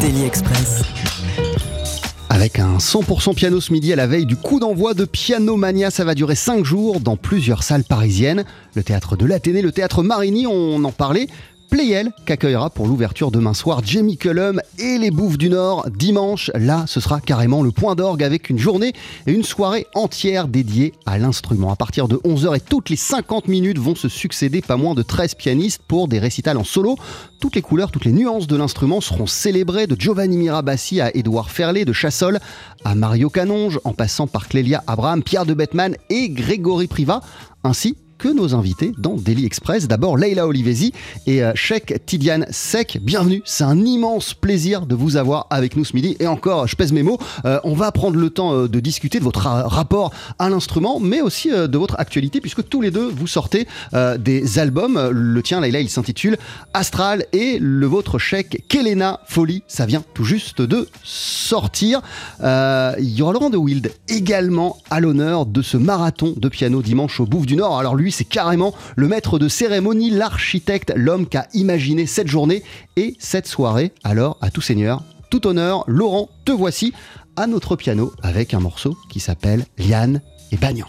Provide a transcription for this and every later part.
Daily Express. Avec un 100% piano ce midi à la veille du coup d'envoi de Piano Mania, ça va durer 5 jours dans plusieurs salles parisiennes. Le théâtre de l'Athénée, le théâtre Marigny, on en parlait. Playel qu'accueillera pour l'ouverture demain soir Jamie Cullum et les Bouffes du Nord dimanche. Là, ce sera carrément le point d'orgue avec une journée et une soirée entière dédiée à l'instrument. À partir de 11h et toutes les 50 minutes vont se succéder pas moins de 13 pianistes pour des récitals en solo. Toutes les couleurs, toutes les nuances de l'instrument seront célébrées de Giovanni Mirabassi à Édouard Ferlet, de Chassol à Mario Canonge, en passant par Clélia Abraham, Pierre de Bettman et Grégory Priva, ainsi que nos invités dans Daily Express. D'abord Leila Olivesi et euh, Sheikh Tidiane Sek. Bienvenue, c'est un immense plaisir de vous avoir avec nous ce midi. Et encore, je pèse mes mots, euh, on va prendre le temps euh, de discuter de votre ra- rapport à l'instrument, mais aussi de votre actualité, puisque tous les deux, vous sortez des albums. Le tien, Leila, il s'intitule Astral et le vôtre, Sheikh Kelena Folie. Ça vient tout juste de sortir. Il y aura Laurent de Wild également à l'honneur de ce marathon de piano dimanche au Bouffe du Nord. Alors lui, c'est carrément le maître de cérémonie, l'architecte, l'homme qui a imaginé cette journée et cette soirée. Alors, à tout seigneur, tout honneur, Laurent, te voici à notre piano avec un morceau qui s'appelle Liane et Bagnan.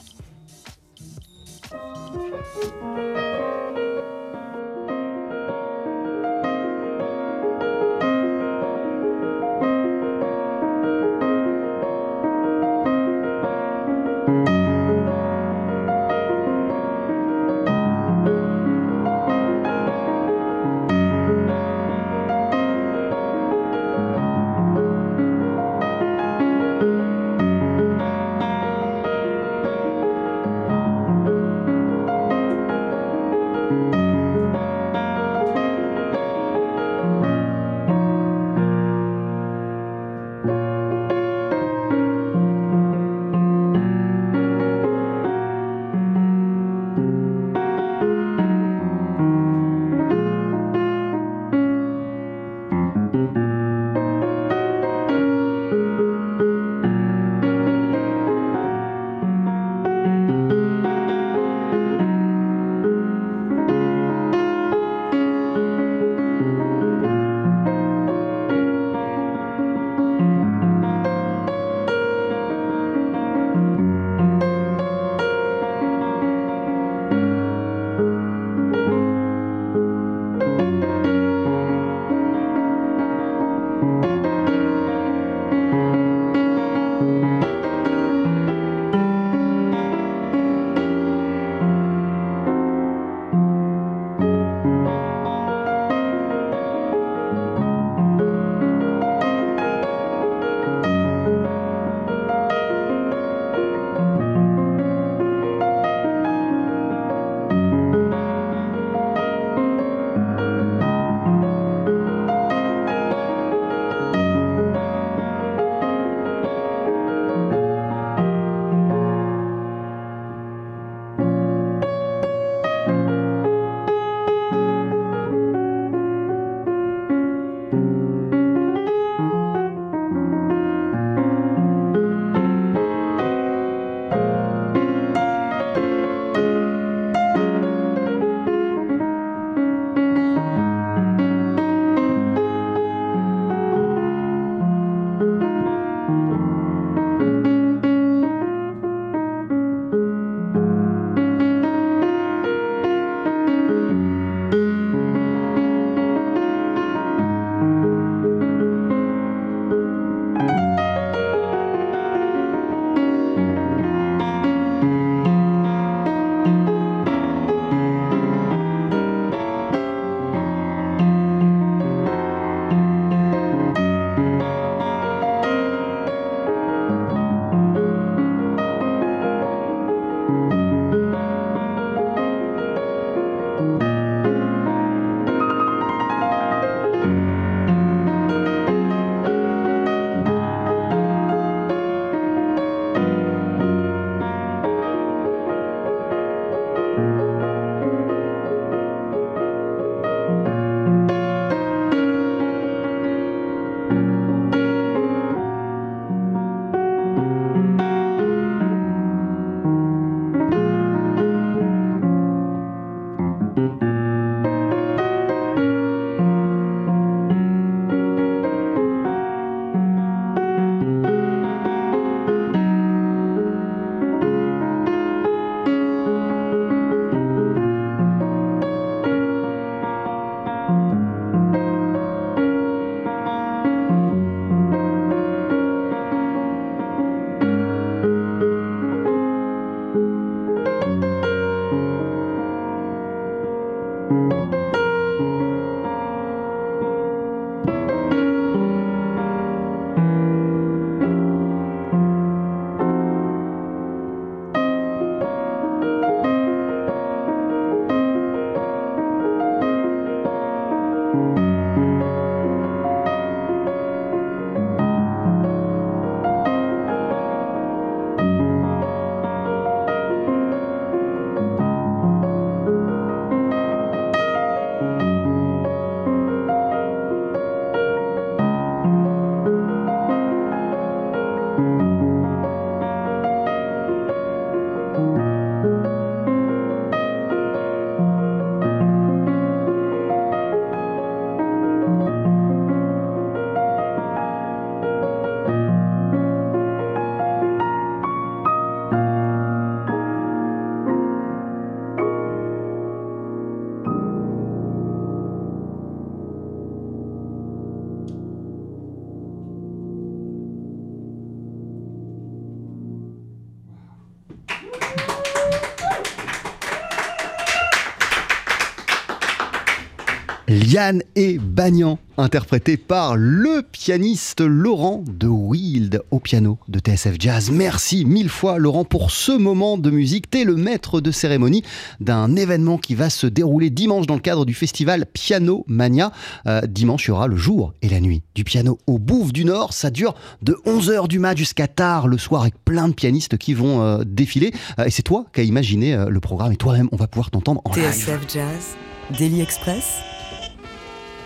Liane et Bagnan, interprété par le pianiste Laurent de Wild au piano de TSF Jazz. Merci mille fois Laurent pour ce moment de musique. T'es le maître de cérémonie d'un événement qui va se dérouler dimanche dans le cadre du festival Piano Mania. Euh, dimanche, il y aura le jour et la nuit du piano au Bouffe du Nord. Ça dure de 11h du mat jusqu'à tard le soir avec plein de pianistes qui vont euh, défiler. Euh, et c'est toi qui as imaginé le programme et toi-même, on va pouvoir t'entendre en live. TSF Jazz, Daily Express,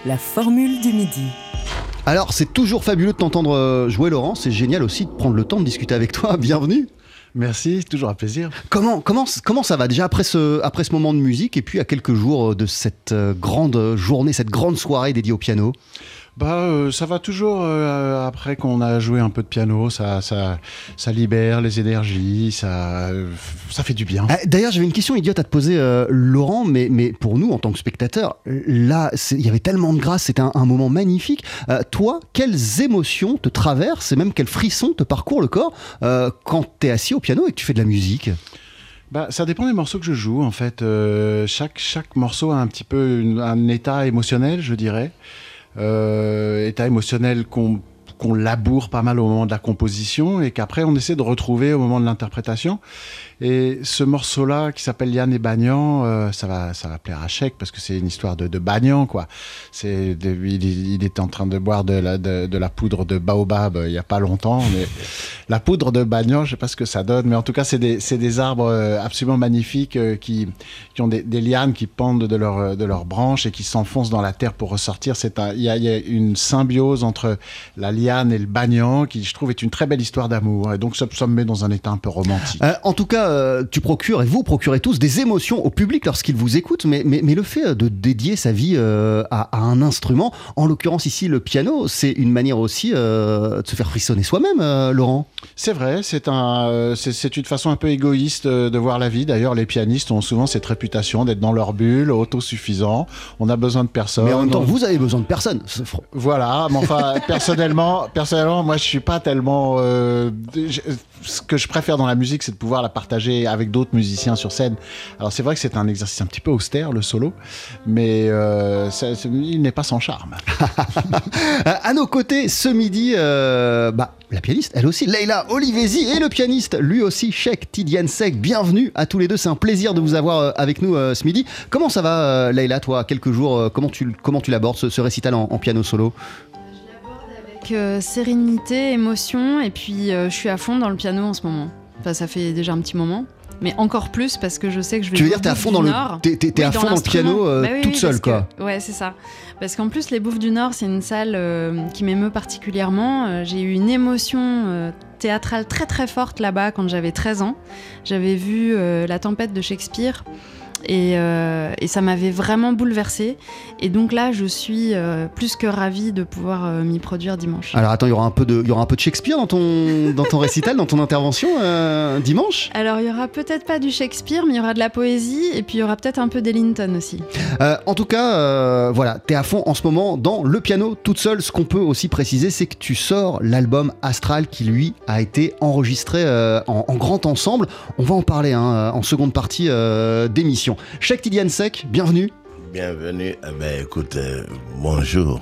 la formule du midi. Alors, c'est toujours fabuleux de t'entendre euh, jouer, Laurent. C'est génial aussi de prendre le temps de discuter avec toi. Bienvenue. Merci, toujours un plaisir. Comment, comment, comment ça va déjà après ce, après ce moment de musique et puis à quelques jours euh, de cette euh, grande journée, cette grande soirée dédiée au piano? Bah, euh, ça va toujours euh, après qu'on a joué un peu de piano, ça, ça, ça libère les énergies, ça, euh, ça fait du bien. Ah, D'ailleurs, j'avais une question idiote à te poser, euh, Laurent, mais, mais pour nous, en tant que spectateurs, là, il y avait tellement de grâce, c'était un, un moment magnifique. Toi, quelles émotions te traversent et même quels frissons te parcourent le corps quand tu es assis au piano et que tu fais de la musique? Bah, ça dépend des morceaux que je joue en fait. Chaque, chaque morceau a un petit peu une- un état émotionnel, je dirais. Euh, état émotionnel qu'on qu'on laboure pas mal au moment de la composition et qu'après on essaie de retrouver au moment de l'interprétation. Et ce morceau-là qui s'appelle Yann et Bagnan, euh, ça va, ça va plaire à Chèque parce que c'est une histoire de, de Bagnan quoi. C'est, il, il était en train de boire de la, poudre de baobab euh, il y a pas longtemps, la poudre de Bagnan, je sais pas ce que ça donne, mais en tout cas c'est des, arbres euh, absolument magnifiques qui, ont des, lianes qui pendent de leurs branches et qui s'enfoncent dans la terre pour ressortir. Il y a, une symbiose entre la liane et le Bagnan qui, je trouve, est une très belle histoire d'amour. Et donc ça, ça me met dans un état un peu romantique. En tout cas, euh, tu procures et vous procurez tous des émotions au public lorsqu'il vous écoute, mais, mais, mais le fait de dédier sa vie euh, à, à un instrument, en l'occurrence ici le piano, c'est une manière aussi euh, de se faire frissonner soi-même, Laurent. C'est vrai, c'est un, c'est- c'est une façon un peu égoïste de voir la vie. D'ailleurs, les pianistes ont souvent cette réputation d'être dans leur bulle, autosuffisants. On a besoin de personne. Mais en même temps, On- vous avez besoin de personne. Voilà, mais enfin, personnellement, personnellement, moi, je suis pas tellement. je- ce que je préfère dans la musique, c'est de pouvoir la partager avec d'autres musiciens sur scène. Alors, c'est vrai que c'est un exercice un petit peu austère, le solo, mais euh, il n'est pas sans charme. À nos côtés, ce midi, euh, bah, la pianiste, elle aussi, Leila Olivesi, et le pianiste, lui aussi, Sheikh Tidiansek. Bienvenue à tous les deux. C'est un plaisir de vous avoir euh, avec nous ce midi. Comment ça va, Leila, toi, quelques jours Comment tu, comment tu l'abordes, ce, récital en piano solo? Avec euh, sérénité, émotion, et puis euh, je suis à fond dans le piano en ce moment. Enfin, ça fait déjà un petit moment, mais encore plus parce que je sais que je vais. Tu veux dire, t'es à fond dans le, Nord. t'es, t'es- t'es Oui, à fond dans le piano euh, Bah oui, toute oui, seule, quoi. que- ouais, c'est ça. Parce qu'en plus, les Bouffes du Nord, c'est une salle euh, qui m'émeut particulièrement. Euh, J'ai eu une émotion théâtrale très très forte là-bas quand j'avais 13 ans. J'avais vu La tempête de Shakespeare. Et, euh, et ça m'avait vraiment bouleversée. Et donc là, je suis euh, plus que ravie de pouvoir euh, m'y produire dimanche. Alors attends, il y aura un peu de, il y aura un peu de Shakespeare dans ton, dans ton récital, dans ton intervention dimanche? Alors, il y aura peut-être pas du Shakespeare, mais il y aura de la poésie, et puis il y aura peut-être un peu d'Ellington aussi. En tout cas, voilà, t'es à fond en ce moment dans le piano toute seule. Ce qu'on peut aussi préciser, c'est que tu sors l'album Astral qui lui a été enregistré en, en grand ensemble. On va en parler hein, en seconde partie euh, d'émission. Cheikh Tidiane Sek, bienvenue. Bienvenue. Eh ben, écoute, euh, bonjour.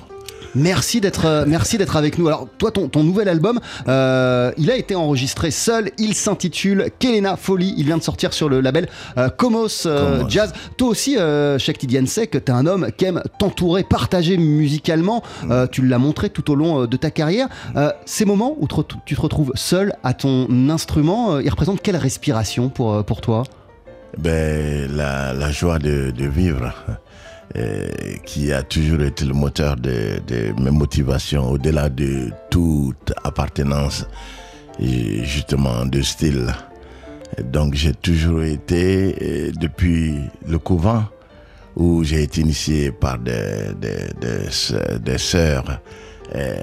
Merci d'être euh, merci d'être avec nous. Alors toi ton, ton nouvel album euh, il a été enregistré seul, il s'intitule Kelena Folie, il vient de sortir sur le label euh, Comos, Comos. Jazz. Toi aussi euh, Cheikh Tidiansek, t'es un homme qui aime t'entourer, partager musicalement, Euh, tu l'as montré tout au long de ta carrière. Ces moments où te tu te retrouves seul à ton instrument, ils représentent quelle respiration pour, pour toi? Ben, la, joie de, vivre, euh, qui a toujours été le moteur de, mes motivations, au-delà de toute appartenance, justement, de style. Donc, j'ai toujours été, euh, depuis le couvent, où j'ai été initié par des, des, des sœurs euh,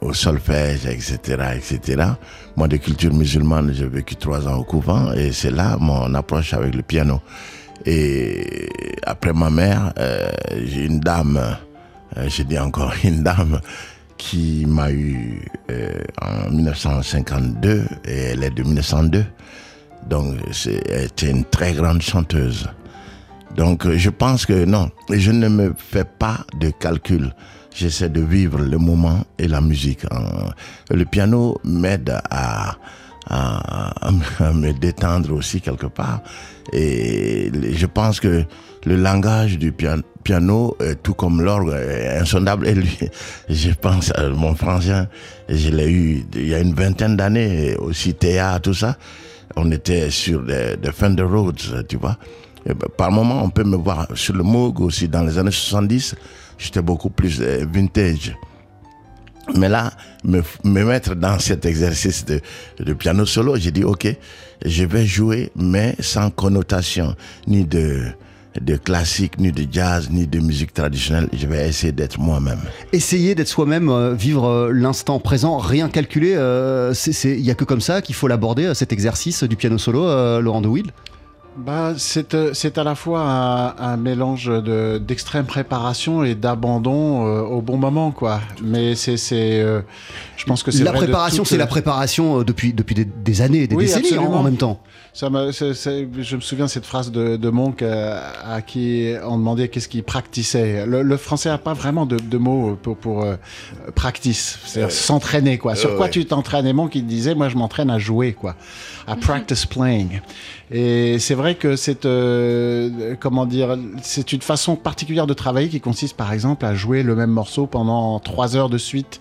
au solfège, etc., etc. Moi, de culture musulmane, j'ai vécu trois ans au couvent et c'est là mon approche avec le piano. Et après ma mère, euh, j'ai une dame, euh, je dis encore une dame, qui m'a eu euh, en 1952 et elle est de 1902. Donc, c'est- elle était une très grande chanteuse Donc je pense que non, je ne me fais pas de calcul. J'essaie de vivre le moment et la musique. Euh, Le piano m'aide à, me détendre aussi quelque part. Et je pense que le langage du pian- piano, tout comme l'orgue, est insondable. Et lui, je pense à mon frangin, je l'ai eu il y a une vingtaine d'années, aussi Théa, tout ça. On était sur des, des Fender Rhodes, tu vois. Ben, par moment, on peut me voir sur le Moog aussi. Dans les années 70, j'étais beaucoup plus euh, vintage. Mais là, me, me mettre dans cet exercice de, piano solo, j'ai dit, OK, je vais jouer, mais sans connotation, ni de, classique, ni de jazz, ni de musique traditionnelle. Je vais essayer d'être moi-même. Essayer d'être soi-même, euh, vivre euh, l'instant présent, rien calculer, il n'y a que comme ça qu'il faut l'aborder, cet exercice du piano solo, Laurent de Wild? Bah, c'est, euh, c'est à la fois un, un mélange de, d'extrême préparation et d'abandon euh, au bon moment, quoi. Mais c'est, c'est, euh, je pense que c'est La vrai préparation, toute- c'est la préparation euh, depuis, depuis des, des années, des Oui, décennies en, absolument. en même temps. Ça me- c'est- c'est- je me souviens de cette phrase de, de Monk euh, à qui on demandait qu'est-ce qu'il practiçait. Le, le français n'a pas vraiment de, de mots pour, pour euh, practice, c'est-à-dire s'entraîner. quoi. Sur Euh, quoi ouais. tu t'entraînes Et Monk il disait, moi je m'entraîne à jouer, quoi, à practice playing. Et c'est vrai que c'est euh, comment dire, c'est une façon particulière de travailler qui consiste par exemple à jouer le même morceau pendant trois heures de suite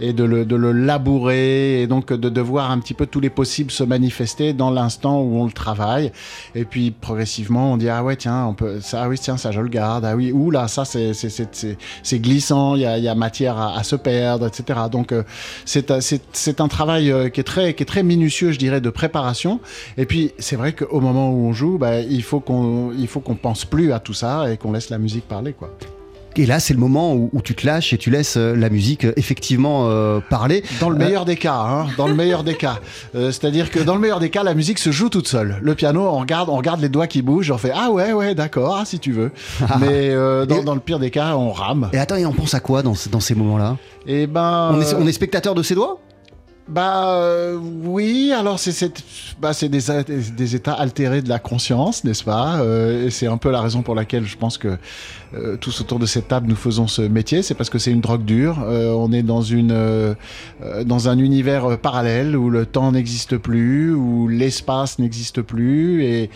et de le, de le labourer et donc de, de voir un petit peu tous les possibles se manifester dans l'instant où on le travaille. Et puis progressivement, on dit ah ouais tiens, on peut ça ah oui tiens ça je le garde ah oui ou là ça c'est c'est c'est c'est- glissant, il y a, y a matière à, se perdre, etc. Donc euh, c'est c'est c'est un travail euh, qui est très qui est très minutieux, je dirais, de préparation. Et puis c'est vrai qu'au moment où on joue, bah, il faut qu'on il faut qu'on pense plus à tout ça et qu'on laisse la musique parler quoi. Et là, c'est le moment où, où tu te lâches et tu laisses euh, la musique euh, effectivement euh, parler. Dans le meilleur des cas, hein, dans le meilleur des cas. Euh, C'est-à-dire que dans le meilleur des cas, la musique se joue toute seule. Le piano, on regarde, on regarde les doigts qui bougent, on fait ah ouais ouais d'accord, ah, si tu veux. Mais euh, dans, Et- dans le pire des cas, on rame. Et attends, et on pense à quoi dans, ce- dans ces moments-là? Et ben, on, est, on est spectateur de ses doigts? Bah euh, oui, alors c'est bah, des, des, états altérés de la conscience, n'est-ce pas? Euh, c'est un peu la raison pour laquelle je pense que euh, tous autour de cette table nous faisons ce métier, c'est parce que c'est une drogue dure. Euh, on est dans une euh, dans un univers parallèle où le temps n'existe plus, où l'espace n'existe plus, et,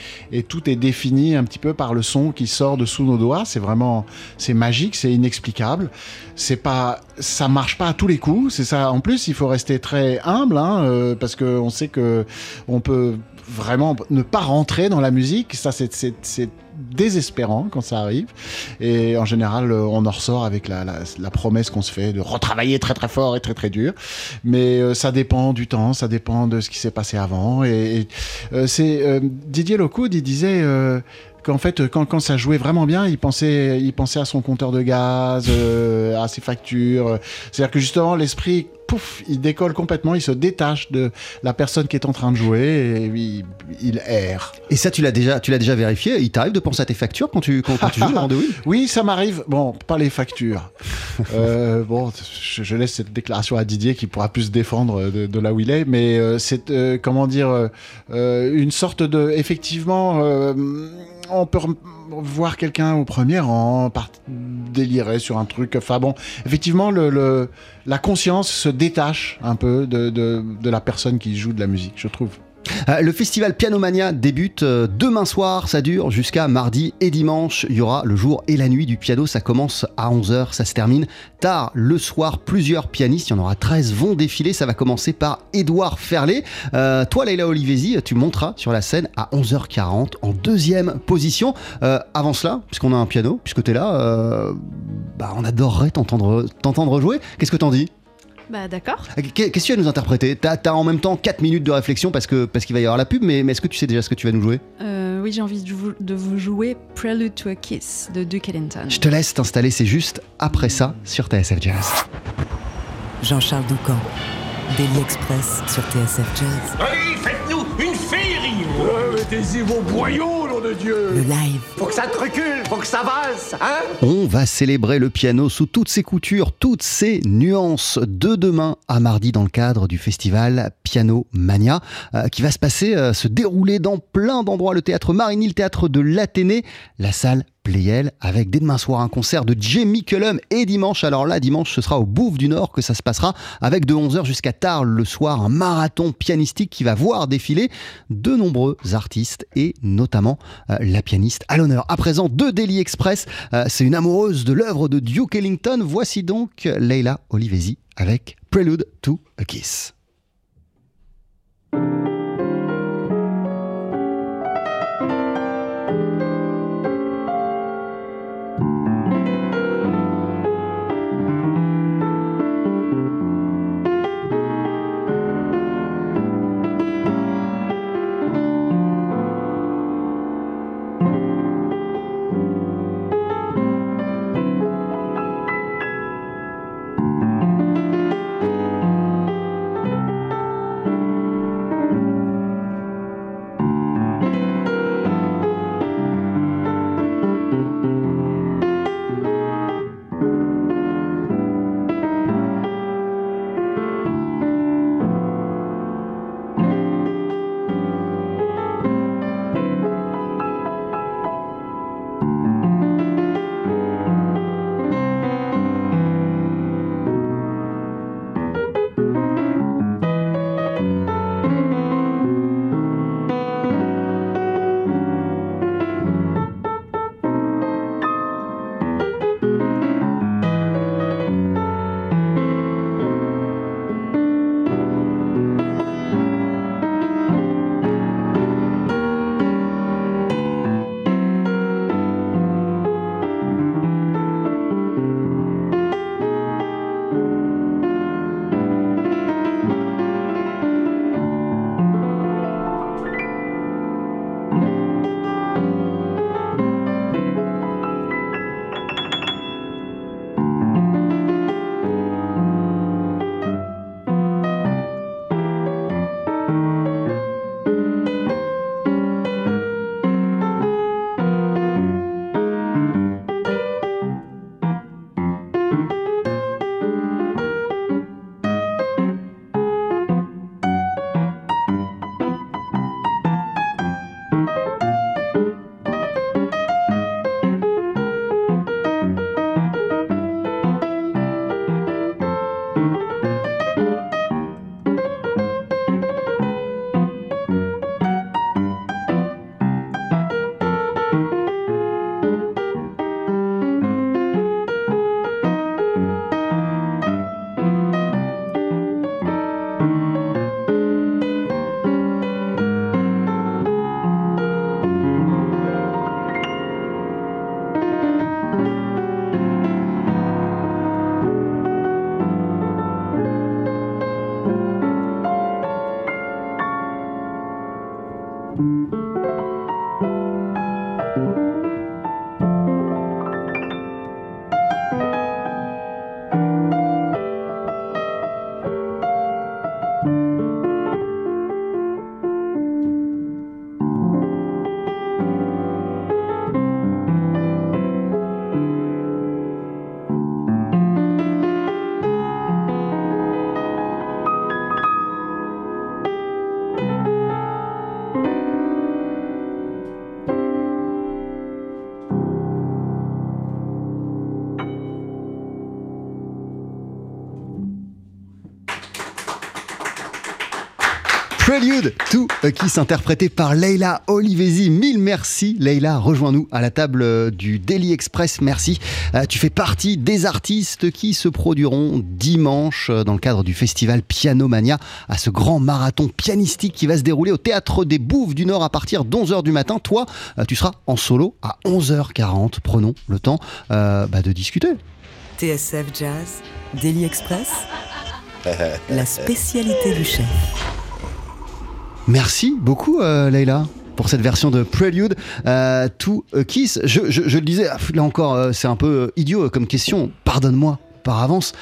tout est défini un petit peu par le son qui sort de sous nos doigts. C'est vraiment c'est magique, c'est inexplicable. C'est pas ça marche pas à tous les coups. C'est ça. En plus, il faut rester très humble, hein, parce que on sait que on peut vraiment ne pas rentrer dans la musique. Ça, c'est désespérant quand ça arrive. Et en général, euh, on en ressort avec la, la, promesse qu'on se fait de retravailler très très fort et très très dur. Mais euh, ça dépend du temps, ça dépend de ce qui s'est passé avant. Et, euh, c'est Didier Locoud, il disait. qu'en fait, quand, quand ça jouait vraiment bien, il pensait, il pensait à son compteur de gaz, à ses factures. C'est-à-dire que justement, l'esprit, pouf, il décolle complètement, il se détache de la personne qui est en train de jouer et il, il erre. Et ça, tu l'as déjà, tu l'as déjà vérifié Il t'arrive de penser à tes factures quand tu, quand, quand tu joues Oui, ça m'arrive. Bon, pas les factures. Euh, bon, je, je laisse cette déclaration à Didier qui pourra plus se défendre de, de là où il est. Mais euh, c'est, euh, comment dire, une sorte de. Effectivement, on peut voir quelqu'un au premier rang, part- délirer sur un truc. Enfin bon, effectivement, la conscience se détache un peu de la personne qui joue de la musique, je trouve. Euh, Le festival Pianomania débute euh, demain soir, ça dure jusqu'à mardi et dimanche. Il y aura le jour et la nuit du piano, ça commence à 11h, ça se termine tard le soir. Plusieurs pianistes, il y en aura 13, vont défiler. Ça va commencer par Édouard Ferlet. Euh, toi, Leila Olivesi, tu monteras sur la scène à 11h40 en deuxième position. Avant cela, puisqu'on a un piano, puisque tu es là, bah, on adorerait t'entendre jouer. Qu'est-ce que t'en dis? Bah d'accord. Qu'est- Qu'est-ce que tu vas nous interpréter? T'as as en même temps 4 minutes de réflexion parce que parce qu'il va y avoir la pub, mais, mais est-ce que tu sais déjà ce que tu vas nous jouer? Euh, oui, j'ai envie de vous, de vous jouer Prelude to a Kiss de Duke Ellington. Je te laisse t'installer, c'est juste après ça sur TSF Jazz. Jean-Charles Doucan, Daily Express sur TSF Jazz. Allez, faites-nous une féerie Ouais, mettez-y vos boyaux, là nom de Dieu Le live. Faut que ça te recule, faut que ça vasse, hein On va célébrer le piano sous toutes ses coutures, toutes ses nuances, de demain à mardi dans le cadre du festival Piano Mania, euh, qui va se passer, euh, se dérouler dans plein d'endroits. Le théâtre Marigny, le théâtre de l'Athénée, la salle Avec dès demain soir un concert de Jamie Cullum et dimanche, alors là, dimanche, ce sera au Bouffe du Nord que ça se passera, avec de 11h jusqu'à tard le soir, un marathon pianistique qui va voir défiler de nombreux artistes et notamment euh, la pianiste à l'honneur. À présent, de Daily Express, euh, c'est une amoureuse de l'œuvre de Duke Ellington. Voici donc Leila Olivesi avec Prelude to a Kiss. To a Kiss interprété par Leila Olivesi. Mille merci Leila, rejoins-nous à la table euh, du Daily Express. Merci. Euh, tu fais partie des artistes qui se produiront dimanche euh, dans le cadre du festival Piano Mania à ce grand marathon pianistique qui va se dérouler au théâtre des Bouffes du Nord à partir d'11h du matin. Toi, euh, tu seras en solo à 11h40. Prenons le temps euh, bah, de discuter. TSF Jazz, Daily Express, la spécialité du chef. Merci beaucoup, euh, Leïla, pour cette version de Prelude euh, to a Kiss. Je, le disais, ah, là encore, euh, c'est un peu euh, idiot comme question, pardonne-moi par avance,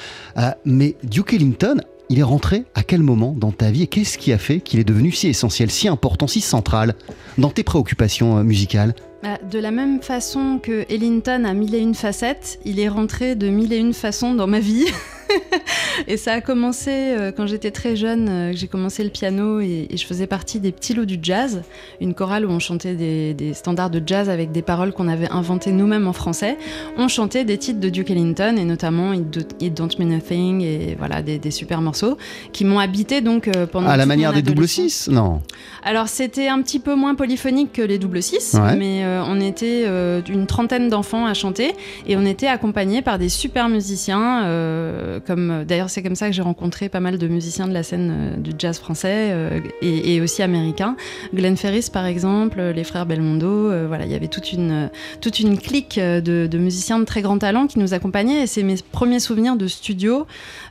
mais Duke Ellington il est rentré à quel moment dans ta vie et qu'est-ce qui a fait qu'il est devenu si essentiel, si important, si central dans tes préoccupations musicales? Bah, De la même façon que Ellington a mille et une facettes, il est rentré de mille et une façons dans ma vie. et ça a commencé euh, quand j'étais très jeune, euh, j'ai commencé le piano et, et je faisais partie des petits lots du jazz, une chorale où on chantait des, des standards de jazz avec des paroles qu'on avait inventées nous-mêmes en français. On chantait des titres de Duke Ellington et notamment It, Do- It Don't Mean a Thing et voilà des, des super morceaux qui m'ont habité donc euh, pendant À la manière des double. 6 Non? Alors c'était un petit peu moins polyphonique que les double 6, Ouais. mais euh, on était euh, une trentaine d'enfants à chanter et on était accompagnés par des super musiciens. euh, comme d'ailleurs c'est comme ça que j'ai rencontré pas mal de musiciens de la scène euh, du jazz français euh, et, aussi américain. Glenn Ferris par exemple, les frères Belmondo. euh, voilà, il y avait toute une toute une clique euh, de, de musiciens de très grand talent qui nous accompagnaient et c'est mes premiers souvenirs de studio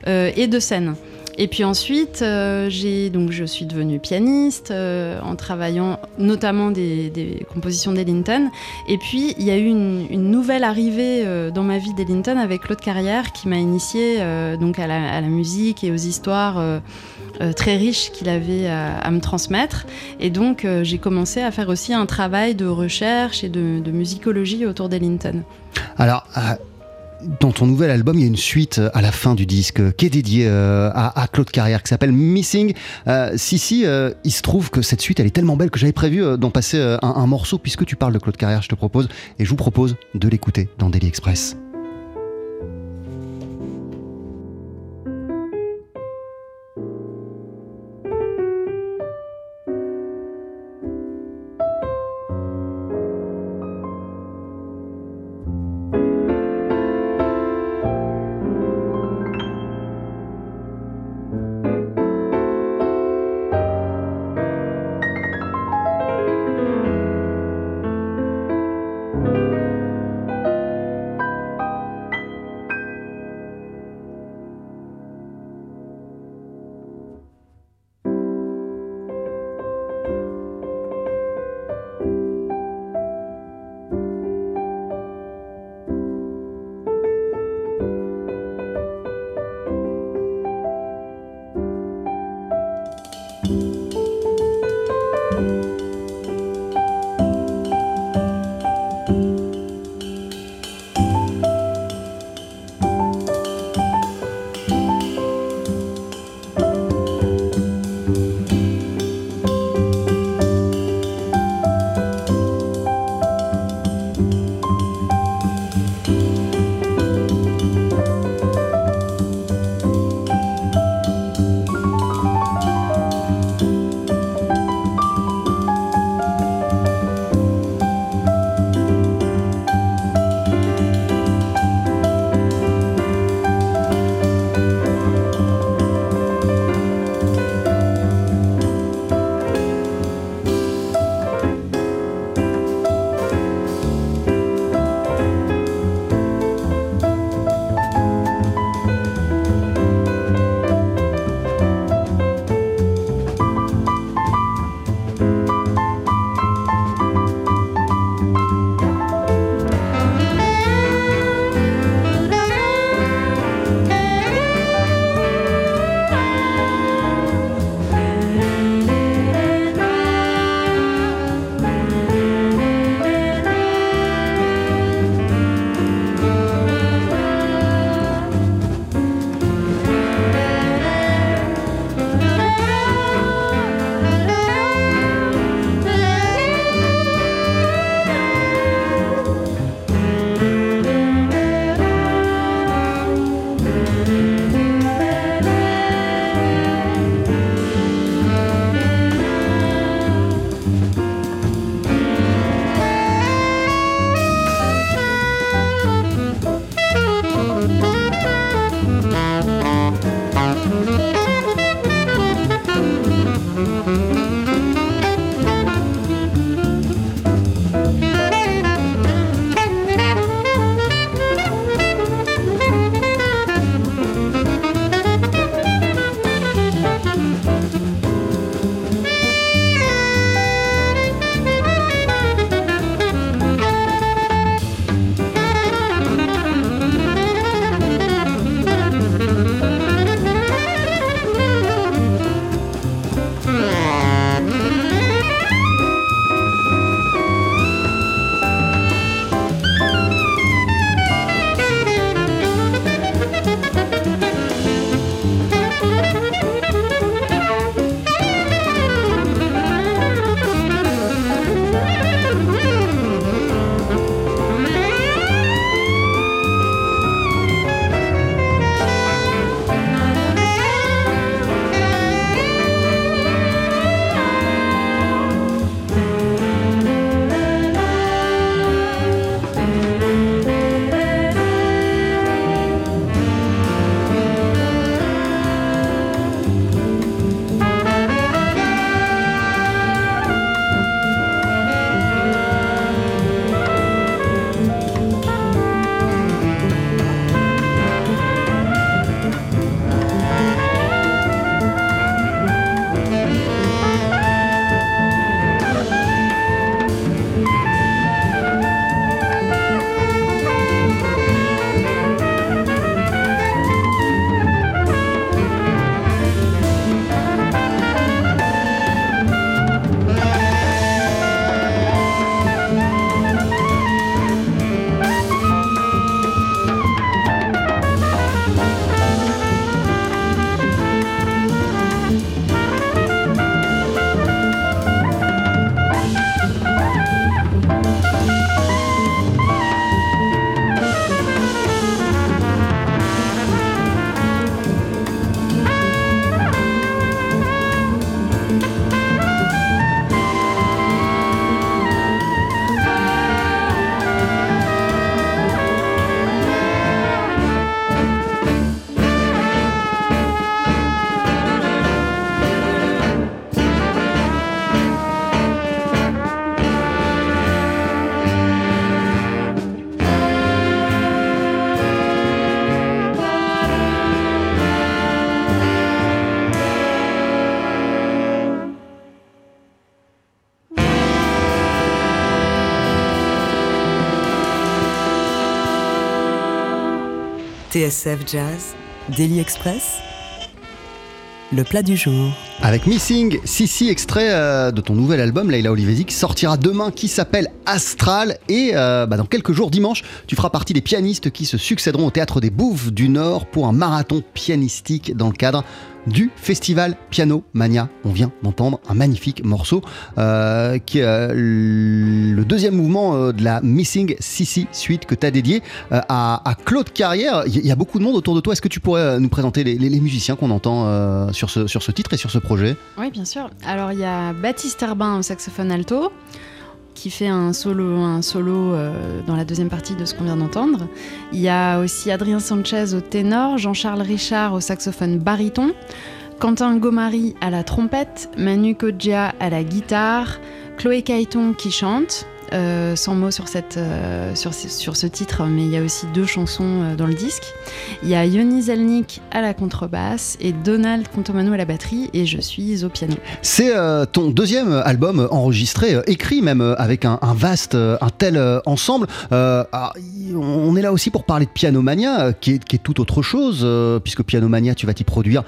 euh, et de scène. Et puis ensuite, euh, j'ai donc je suis devenue pianiste euh, en travaillant notamment des, compositions d'Ellington. Et puis il y a eu une, nouvelle arrivée euh, dans ma vie d'Ellington avec Claude Carrière qui m'a initiée donc à la, musique et aux histoires. très riches qu'il avait à, me transmettre et donc j'ai commencé à faire aussi un travail de recherche et de, de musicologie autour d'Ellington. Alors, dans ton nouvel album, il y a une suite euh, à la fin du disque qui est dédiée euh, à, Claude Carrière qui s'appelle Missing. Euh, si, si, il se trouve que cette suite, elle est tellement belle que j'avais prévu d'en passer un morceau puisque tu parles de Claude Carrière, je te propose, et je vous propose de l'écouter dans Daily Express. TSF Jazz, Daily Express, le plat du jour. Avec Missing, Sissi, extrait euh, de ton nouvel album, Leila Olivesi, sortira demain, qui s'appelle Astral. Et euh, bah, dans quelques jours, dimanche, tu feras partie des pianistes qui se succéderont au Théâtre des Bouffes du Nord pour un marathon pianistique dans le cadre du festival Piano Mania. On vient d'entendre un magnifique morceau euh, qui est euh, le deuxième mouvement euh, de la Missing Sissi suite que tu as dédié à, Claude Carrière. Il y, a beaucoup de monde autour de toi. Est-ce que tu pourrais nous présenter les, musiciens qu'on entend sur, ce, sur ce titre et sur ce projet? Oui, bien sûr. Alors, il y a Baptiste Herbin au saxophone alto, qui fait un solo, un solo euh, dans la deuxième partie de ce qu'on vient d'entendre. Il y a aussi Adrien Sanchez au ténor, Jean-Charles Richard au saxophone baryton, Quentin Gomari à la trompette, Manu Kodja à la guitare, Chloé Caïton qui chante. Euh, sans mots sur, cette, euh, sur, ce- titre, mais il y a aussi deux chansons euh, dans le disque. Il y a Yoni Zelnik à la contrebasse et Donald Contomano à la batterie, et je suis au piano. C'est euh, ton deuxième album enregistré, écrit même avec un, vaste, un tel ensemble. Ah, on est là aussi pour parler de Pianomania, qui est, qui est tout autre chose, puisque Pianomania, tu vas t'y produire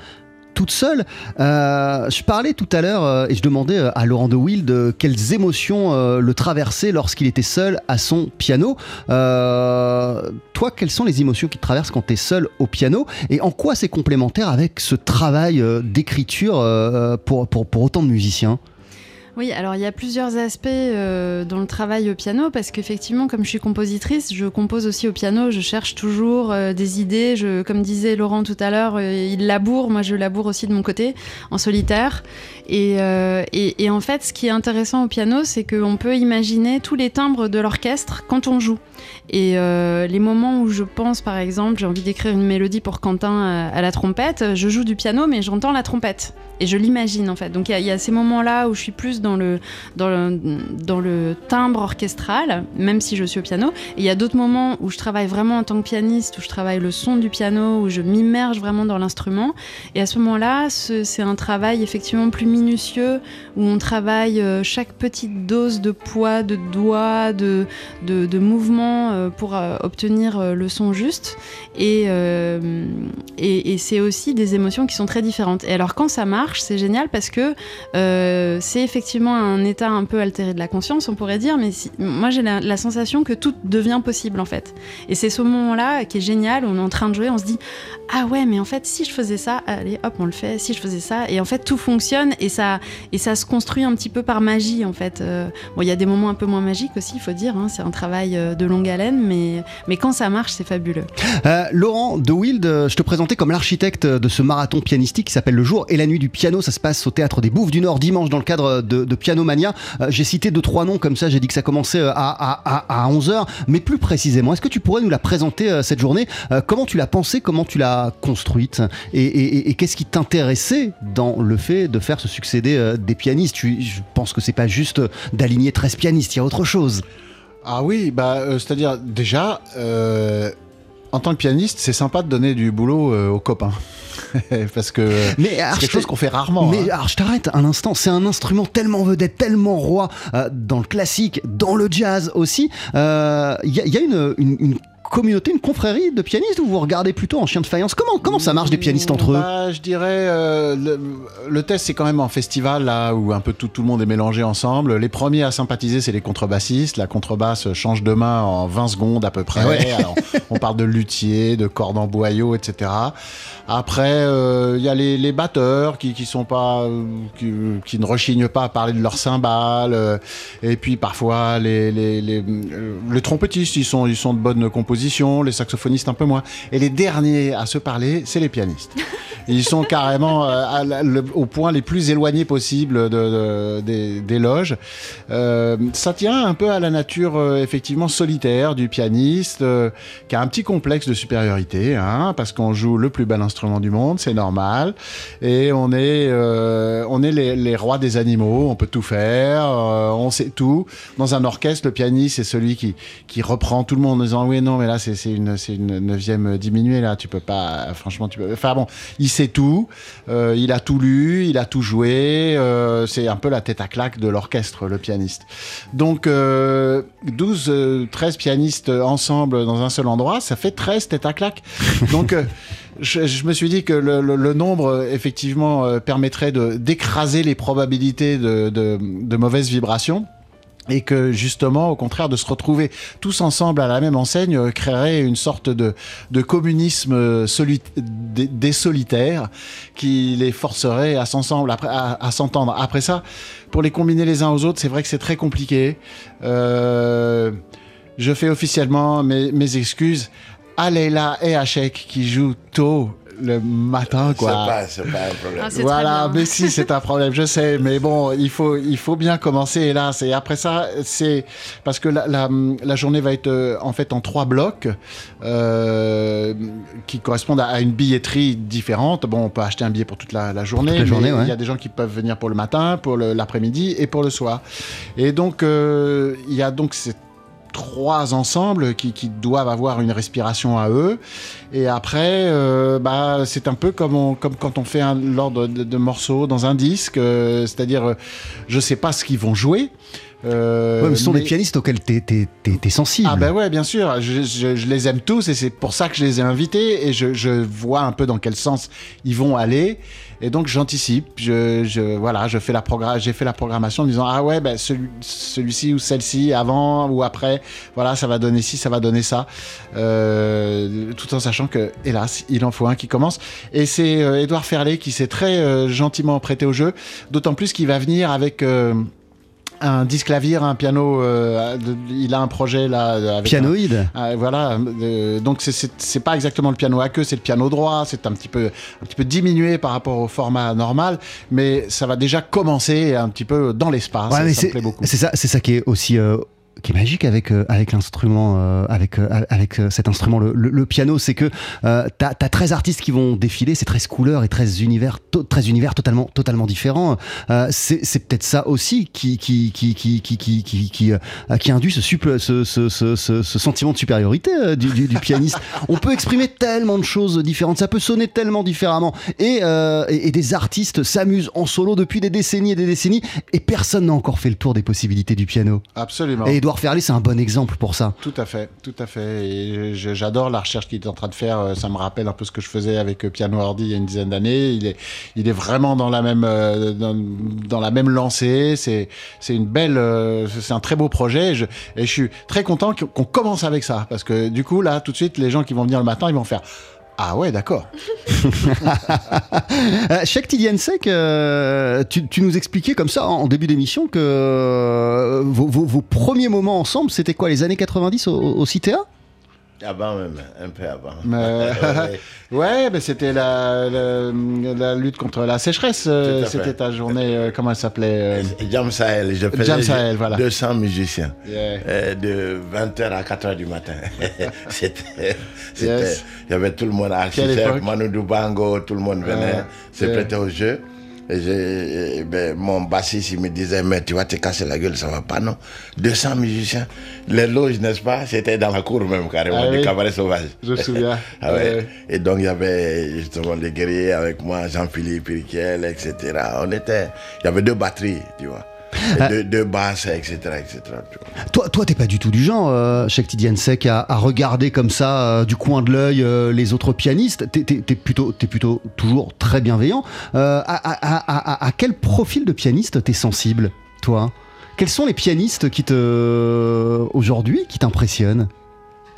toute seule. Euh, je parlais tout à l'heure euh, et je demandais euh, à Laurent de Wild quelles émotions le traversaient lorsqu'il était seul à son piano. Toi, quelles sont les émotions qui te traversent quand tu es seul au piano? Et en quoi c'est complémentaire avec ce travail d'écriture pour autant de musiciens? Oui, alors il y a plusieurs aspects euh, dans le travail au piano parce qu'effectivement, comme je suis compositrice, je compose aussi au piano. Je cherche toujours euh, des idées. Comme disait Laurent tout à l'heure, euh, il laboure. Moi, je laboure aussi de mon côté, en solitaire. Et, en fait, ce qui est intéressant au piano, c'est qu'on peut imaginer tous les timbres de l'orchestre quand on joue. Et les moments où je pense, par exemple, j'ai envie d'écrire une mélodie pour Quentin à, la trompette, je joue du piano, mais j'entends la trompette. Et je l'imagine en fait. Donc il y y, a ces moments-là où je suis plus dans le, dans le, dans le timbre orchestral, même si je suis au piano. Et il y a d'autres moments où je travaille vraiment en tant que pianiste, où je travaille le son du piano, où je m'immerge vraiment dans l'instrument. Et à ce moment-là, ce- c'est un travail effectivement plus minutieux, où on travaille euh, chaque petite dose de poids, de doigts, de, de, mouvement euh, pour euh, obtenir le son juste. Et, et, c'est aussi des émotions qui sont très différentes. Et alors quand ça marche, c'est génial parce que c'est effectivement un état un peu altéré de la conscience, on pourrait dire, mais moi j'ai la, la sensation que tout devient possible en fait. Et c'est ce moment-là qui est génial, on est en train de jouer, on se dit ah ouais, mais en fait si je faisais ça, allez hop on le fait, si je faisais ça, et en fait tout fonctionne et ça et ça se construit un petit peu par magie en fait. Euh, bon, il y a des moments un peu moins magiques aussi, il faut dire, hein, c'est un travail euh, de longue haleine, mais mais quand ça marche, c'est fabuleux. Euh, Laurent de Wild, je te présentais comme l'architecte de ce marathon pianistique qui s'appelle Le Jour et la Nuit du piano. Ça se passe au théâtre des Bouffes du Nord dimanche dans le cadre de, Piano Mania. Euh, j'ai cité deux, trois noms comme ça. J'ai dit que ça commençait euh, à, à, à 11h. Mais plus précisément, est-ce que tu pourrais nous la présenter cette journée? Comment tu l'as pensée? Comment tu l'as construite Et, et- et- et qu'est-ce qui t'intéressait dans le fait de faire se succéder euh, des pianistes? Tu- Je pense que c'est pas juste d'aligner 13 pianistes, il y a autre chose. Ah oui, bah, euh, c'est-à-dire déjà, euh, en tant que pianiste, c'est sympa de donner du boulot euh, aux copains. Parce que Mais c'est quelque chose qu'on fait rarement. Mais hein. alors je t'arrête un instant, c'est un instrument tellement vedette, tellement roi dans le classique, dans le jazz aussi. Il y, a- il y a une, une- une communauté, une confrérie de pianistes ou vous regardez plutôt en chien de faïence? Comment, comment ça marche des pianistes entre eux? Bah, Je dirais, euh, le, le test, c'est quand même en festival, là, où un peu tout, tout le monde est mélangé ensemble. Les premiers à sympathiser, c'est les contrebassistes. La contrebasse change de main en 20 secondes à peu près. Ah ouais. Alors, on parle de luthier, de cordes en boyau, etc. Après, euh, il y a les, batteurs euh, qui, ne rechignent pas à parler de leurs cymbales. euh, et puis parfois les, trompettistes, ils sont, de bonne composition. Les saxophonistes un peu moins. Et les derniers à se parler, c'est les pianistes. Ils sont carrément au point les plus éloignés possible de, de- des, loges. Ça tient un peu à la nature effectivement solitaire du pianiste, qui a un petit complexe de supériorité, hein, parce qu'on joue le plus bel instrument du monde, c'est normal, et on est, euh, on est les, rois des animaux, on peut tout faire, euh, on sait tout. Dans un orchestre, le pianiste c'est celui qui, qui reprend tout le monde en disant oui non mais là c'est une, une neuvième diminuée là, tu peux pas, franchement tu peux. Enfin bon, il sait tout, euh, il a tout lu, il a tout joué. c'est un peu la tête à claque de l'orchestre, le pianiste. Donc, euh, 12, euh, 13 pianistes ensemble dans un seul endroit, ça fait 13 têtes à claque. Donc, je, me suis dit que le, nombre, euh, effectivement, euh, permettrait d'écraser les probabilités de, de, de mauvaises vibrations. Et que justement, au contraire, de se retrouver tous ensemble à la même enseigne euh, créerait une sorte de, de communisme euh, des, solitaires qui les forcerait à s'entendre. Après ça, pour les combiner les uns aux autres, c'est vrai que c'est très compliqué. Je fais officiellement mes, mes excuses à Leila et à Sheikh qui jouent tôt le matin, C'est quoi. pas, c'est pas un problème. Ah, Voilà, mais si c'est un problème, je sais, mais bon, il faut, il faut bien commencer hélas. Et après ça, c'est parce que la, la, la journée va être euh, en fait en trois blocs euh, qui correspondent à, une billetterie différente. Bon, on peut acheter un billet pour toute la, la journée, Toute la journée, mais ouais. il y a des gens qui peuvent venir pour le matin, pour le- l'après-midi et pour le soir. Et donc, euh, il y a donc ces trois ensembles qui, doivent avoir une respiration à eux. Et après, euh, bah, c'est un peu comme, comme quand on fait l'ordre de, de morceaux dans un disque. euh, C'est-à-dire, euh, je sais pas ce qu'ils vont jouer. Euh, Ouais, mais ce sont mais- des pianistes auxquels t'es t'es- t'es- t'es sensible. ah ben ouais, bien sûr, je, je- je les aime tous et c'est pour ça que je les ai invités et je, je vois un peu dans quel sens ils vont aller. Et donc j'anticipe, je, je- voilà, je fais la j'ai fait la programmation en disant ah ouais ben celui, celui-ci ou celle-ci avant ou après, voilà ça va donner ci, ça va donner ça, Euh, tout en sachant que hélas il en faut un qui commence. Et c'est euh, Édouard Ferlet qui s'est très euh, gentiment prêté au jeu, d'autant plus qu'il va venir avec euh, un disque clavier, un piano. euh, il a un projet là. euh, Avec Pianoïde. un- ah, voilà. euh, donc c'est- pas exactement le piano à queue, c'est le piano droit. C'est un petit peu un petit peu diminué par rapport au format normal, mais ça va déjà commencer un petit peu dans l'espace. Ouais, ça me c'est plaît beaucoup. c'est ça, c'est ça qui est aussi qui est magique avec euh, avec l'instrument euh, avec euh, avec cet instrument le, le, le piano c'est que euh, t'as as 13 artistes qui vont défiler c'est 13 couleurs et 13 univers 13 univers totalement totalement différents. Euh, c'est peut-être ça aussi qui qui qui qui qui qui qui, qui, induit ce, suple, ce, ce, ce, ce, sentiment de supériorité du, du, du, pianiste. On peut exprimer tellement de choses différentes ça peut sonner tellement différemment. Et et, et des artistes s'amusent en solo depuis des décennies et des décennies et personne n'a encore fait le tour des possibilités du piano. Absolument. Ferlet, c'est un bon exemple pour ça. Tout à fait, tout à fait. J'adore la recherche qu'il est en train de faire. Euh, Ça me rappelle un peu ce que je faisais avec euh, Piano Hardy il y a une dizaine d'années. Il est, il est vraiment dans la même, euh, dans, la même lancée. C'est, c'est une belle, c'est un très beau projet. Et je, suis très content qu'on commence avec ça parce que du coup là, tout de suite, les gens qui vont venir le matin, ils vont faire. Ah ouais, d'accord. Euh, Cheikh Tidiansek, euh, tu, tu nous expliquais comme ça en début d'émission que euh, vos, vos- vos premiers moments ensemble, c'était quoi, les années 90 au, au CTA Avant même, un peu avant. Ouais. Mais c'était la, la, la lutte contre la sécheresse. euh, à. C'était ta journée. euh, comment elle s'appelait euh, Jam Sahel, je faisais Jam Sahel, voilà. 200 musiciens. Yeah. De 20h à 4h du matin. c'était, Yes. il y avait tout le monde, époque? Manu Dubango, tout le monde venait, Ouais. se Yeah. prêtait au jeu. Et ben, mon bassiste, il me disait, mais tu vas te casser la gueule, ça va pas, non? 200 musiciens. Les loges, n'est-ce pas? C'était dans la cour même, carrément, Ah du oui. cabaret sauvage. Je me souviens. Ah ouais. Ouais. Et donc, il y avait justement les guerriers avec moi, Jean-Philippe Riquel, etc. On était. Il y avait deux batteries, tu vois. Et deux, deux basses, etc. etc. Toi, toi, t'es pas du tout du genre, euh, Tidiansek, à, à regarder comme ça euh, du coin de l'œil euh, les autres pianistes? T'es, t'es plutôt, t'es plutôt toujours très bienveillant. Euh, à- à quel profil de pianiste t'es sensible, toi? Quels sont les pianistes qui te aujourd'hui qui t'impressionnent?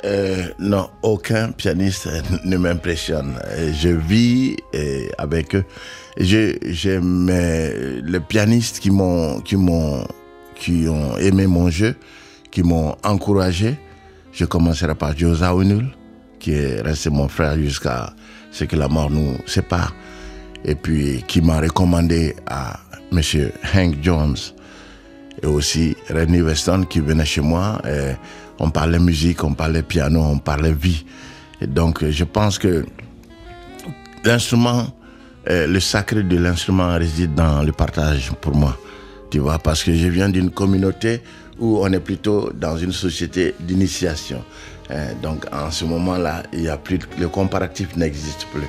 Euh, non, aucun pianiste ne m'impressionne. Je vis euh, avec eux. J'aime les pianistes qui m'ont, qui m'ont, qui ont aimé mon jeu, qui m'ont encouragé. Je commencerai par Joe Zawinul, qui est resté mon frère jusqu'à ce que la mort nous sépare. Et puis qui m'a recommandé à Monsieur Hank Jones et aussi Rennie Weston qui venait chez moi. On parlait musique, on parlait piano, on parlait vie. Donc, je pense que l'instrument, euh, le sacré de l'instrument réside dans le partage pour moi. Tu vois, parce que je viens d'une communauté où on est plutôt dans une société d'initiation. Euh, donc, en ce moment-là, il a le comparatif n'existe plus.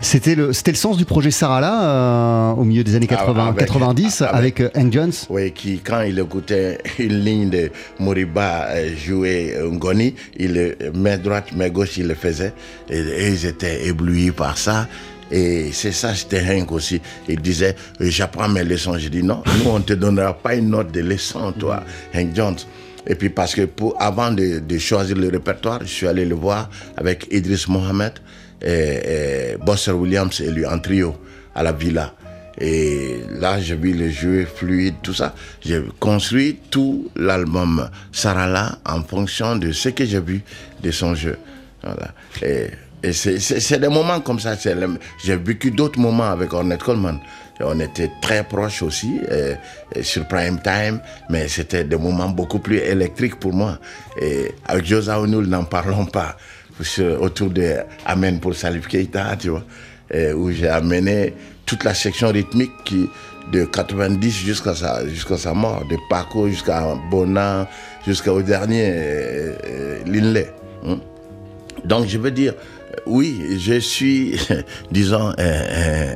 C'était le, c'était le sens du projet Sarala euh, au milieu des années 80, Ah, avec- 90 avec- avec, euh, Hank Jones. Oui, qui, quand il écoutait une ligne de Moriba euh, jouer Ngoni, il main droite, main gauche, il le faisait. Et, et ils étaient éblouis par ça. Et c'est ça, c'était Hank aussi. Il disait, j'apprends mes leçons. Je dis, non, nous, on ne te donnera pas une note de leçon, toi, Hank Jones. Et puis parce que pour, avant de, de choisir le répertoire, je suis allé le voir avec Idriss Mohamed, et, Bosser Williams et lui en trio à la villa. Et là, j'ai vu le jeu fluide, tout ça. J'ai construit tout l'album Sarala en fonction de ce que j'ai vu de son jeu. Voilà. Et, c'est- des moments comme ça. J'ai vécu d'autres moments avec Ornette Coleman. On était très proches aussi sur Prime Time, mais c'était des moments beaucoup plus électriques pour moi. Et avec Josa O'Neill, n'en parlons pas. Autour de Amen pour Salif Keita, tu vois, où j'ai amené toute la section rythmique qui, de 90 jusqu'à sa, sa mort, de Paco jusqu'à Bonan, jusqu'au dernier euh, euh, Linley. hein. Donc je veux dire, euh, oui, je suis, disons, un,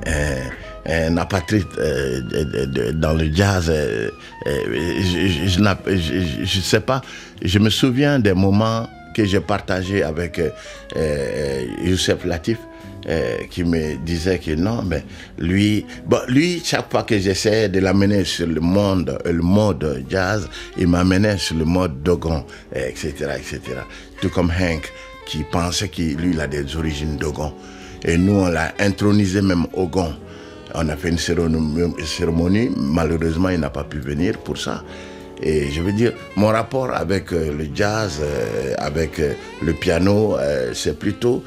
un- apatride euh, dans le jazz. euh, euh, je ne sais pas, je me souviens des moments que j'ai partagés avec euh, euh, Youssef Latif. euh, qui me disait que non, mais lui, bon, lui, chaque fois que j'essayais de l'amener sur le monde, euh, le mode jazz, il m'amenait sur le mode Dogon, etc., etc. Tout comme Hank, qui pensait qu'il lui, il a des origines Dogon. Et nous, on l'a intronisé même au Gon. On a fait une cérémonie. malheureusement, il n'a pas pu venir pour ça. Et je veux dire, mon rapport avec euh, le jazz, euh, avec euh, le piano, c'est plutôt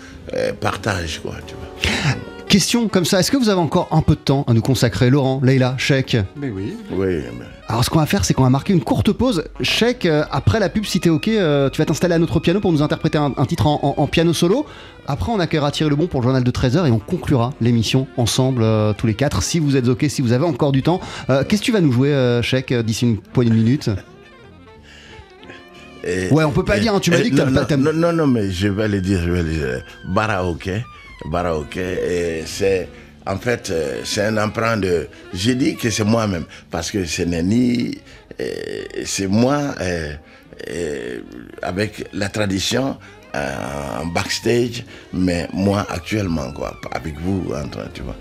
partage, quoi, tu vois. Question comme ça, est-ce que vous avez encore un peu de temps à nous consacrer Laurent, Leïla, Chèque Mais oui. Oui, mais- Alors ce qu'on va faire, c'est qu'on va marquer une courte pause. Chèque, euh, après la pub, si t'es ok, euh, tu vas t'installer à notre piano pour nous interpréter un, un titre en, en- en piano solo. Après, on accueillera Thierry Lebon pour le journal de 13h et on conclura l'émission ensemble, euh, tous les quatre, si vous êtes ok, si vous avez encore du temps. Euh, Qu'est-ce que tu vas nous jouer, euh, Chèque, d'ici une poignée de minutes Et- Ouais, on peut pas et- dire, hein, tu m'as dit que t'aimes pas- Non, non, non, mais je vais le dire, je vais le dire. Baraoke, Baraoke, et c'est, en fait, euh, c'est un emprunt de, j'ai dit que c'est moi-même, parce que ce n'est ni, euh, c'est moi, euh, avec la tradition, en backstage, mais moi actuellement, quoi, avec vous, en train, tu vois.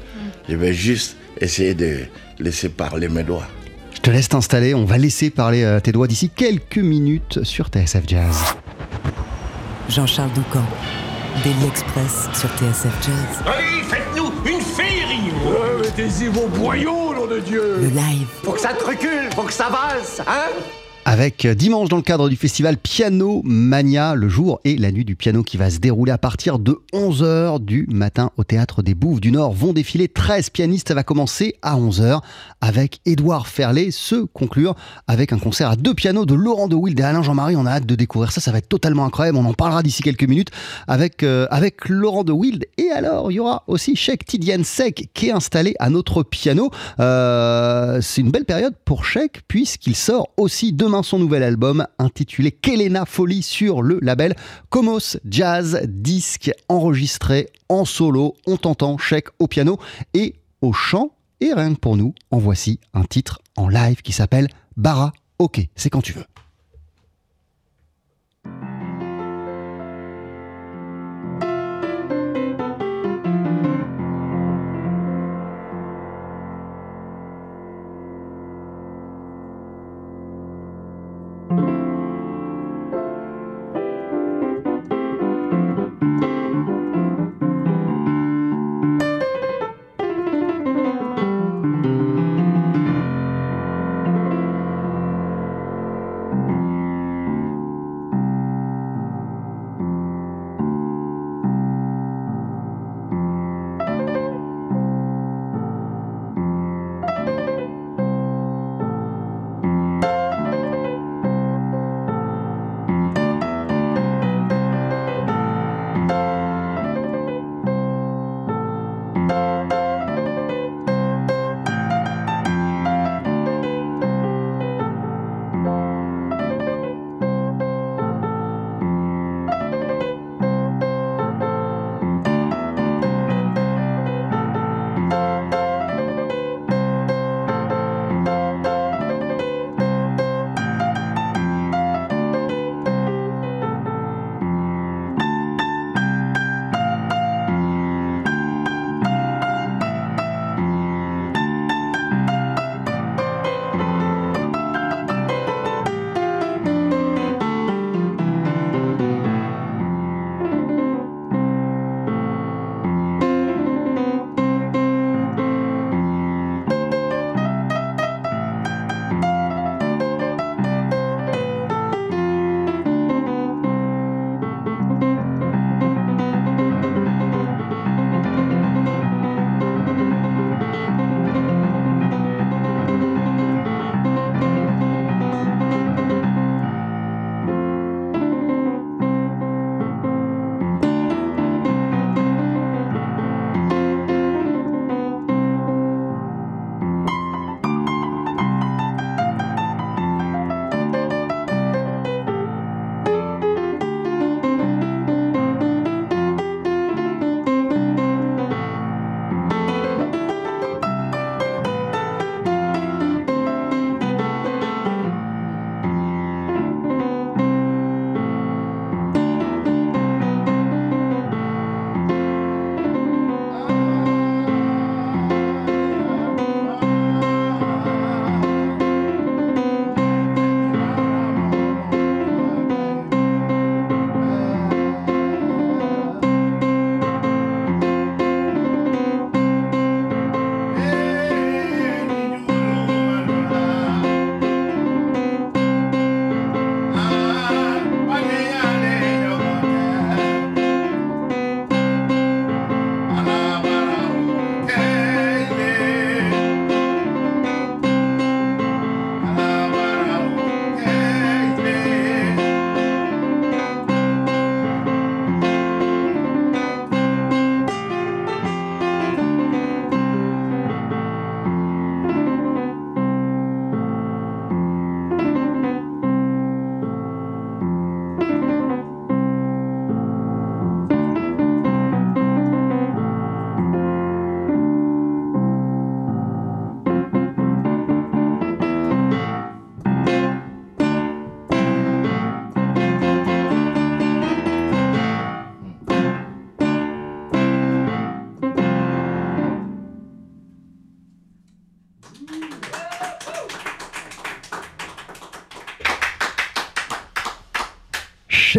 Je vais juste essayer de laisser parler mes doigts. Je te laisse t'installer, on va laisser parler tes doigts d'ici quelques minutes sur TSF Jazz. Jean-Charles Doucan, Daily Express sur TSF Jazz. Allez, faites-nous une féerie Mettez-y vos boyaux, nom de Dieu. Le live, Faut que ça te recule, faut que ça valse, hein? Avec euh, dimanche dans le cadre du festival Piano Mania, le jour et la nuit du piano qui va se dérouler à partir de 11h du matin au théâtre des Bouffes du Nord. Vont défiler 13 pianistes. Ça va commencer à 11h avec Édouard Ferlet, se conclure avec un concert à deux pianos de Laurent de Wild et Alain Jean-Marie. On a hâte de découvrir ça. Ça va être totalement incroyable. On en parlera d'ici quelques minutes avec, euh, avec Laurent de Wild. Et alors, il y aura aussi Sheikh Tidiane Sek qui est installé à notre piano. Euh, c'est une belle période pour Sheikh puisqu'il sort aussi demain son nouvel album intitulé Kelena Folie sur le label Comos Jazz Disque enregistré en solo. On t'entend Sheikh au piano et au chant. Et rien que pour nous, en voici un titre en live qui s'appelle Bara. Ok, c'est quand tu veux.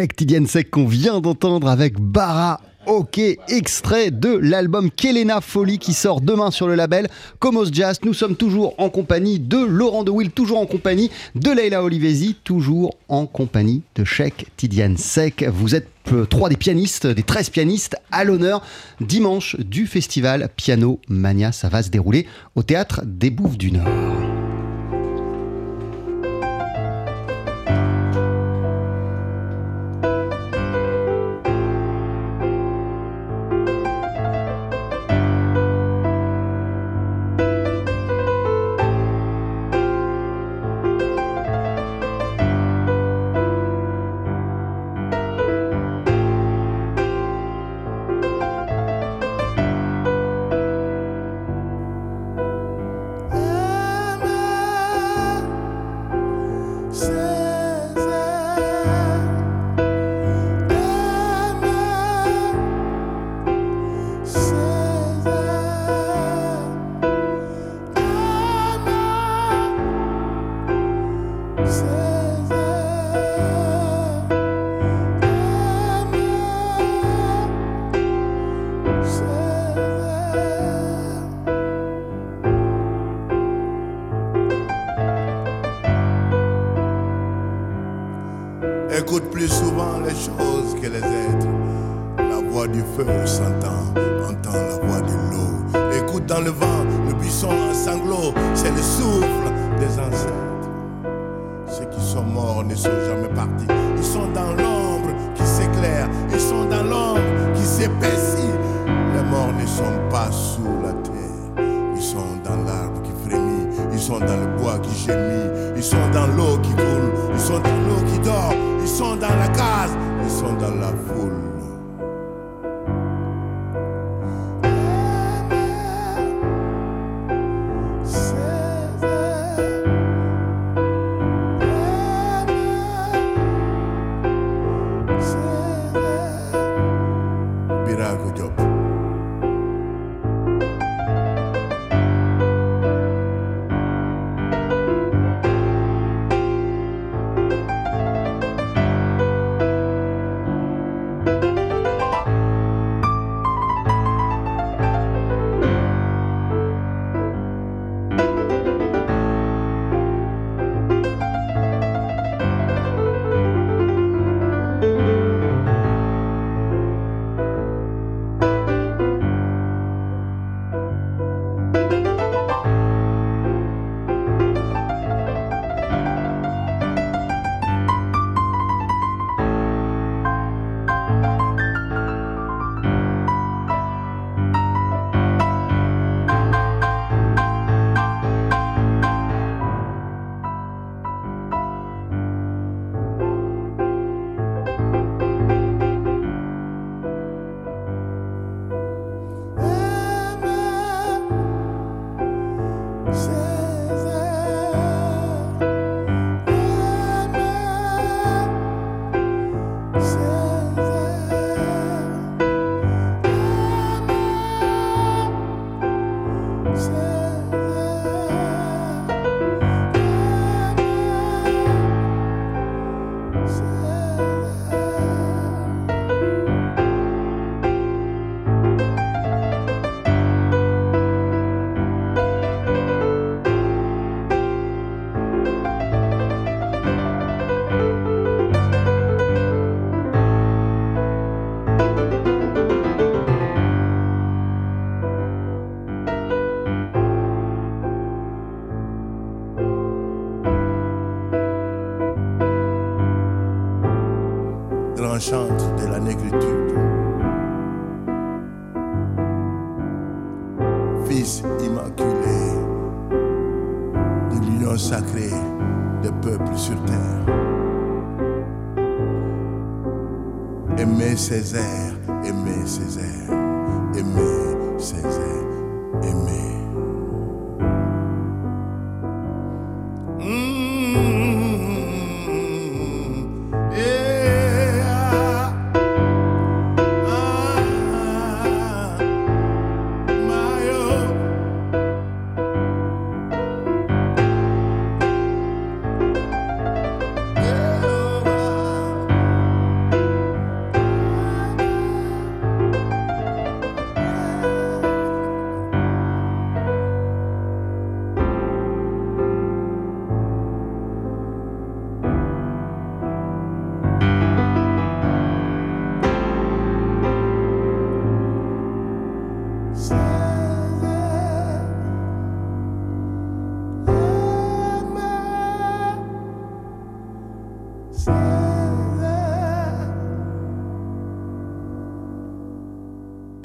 Cheikh Tidiane qu'on vient d'entendre avec Bara Ok, extrait de l'album Kelena Folie qui sort demain sur le label Comos Jazz. Nous sommes toujours en compagnie de Laurent De Will, toujours en compagnie de Leila Olivesi, toujours en compagnie de Cheikh Tidiane Sek. Vous êtes euh, trois des pianistes, des 13 pianistes à l'honneur dimanche du festival Piano Mania. Ça va se dérouler au théâtre des Bouffes du Nord.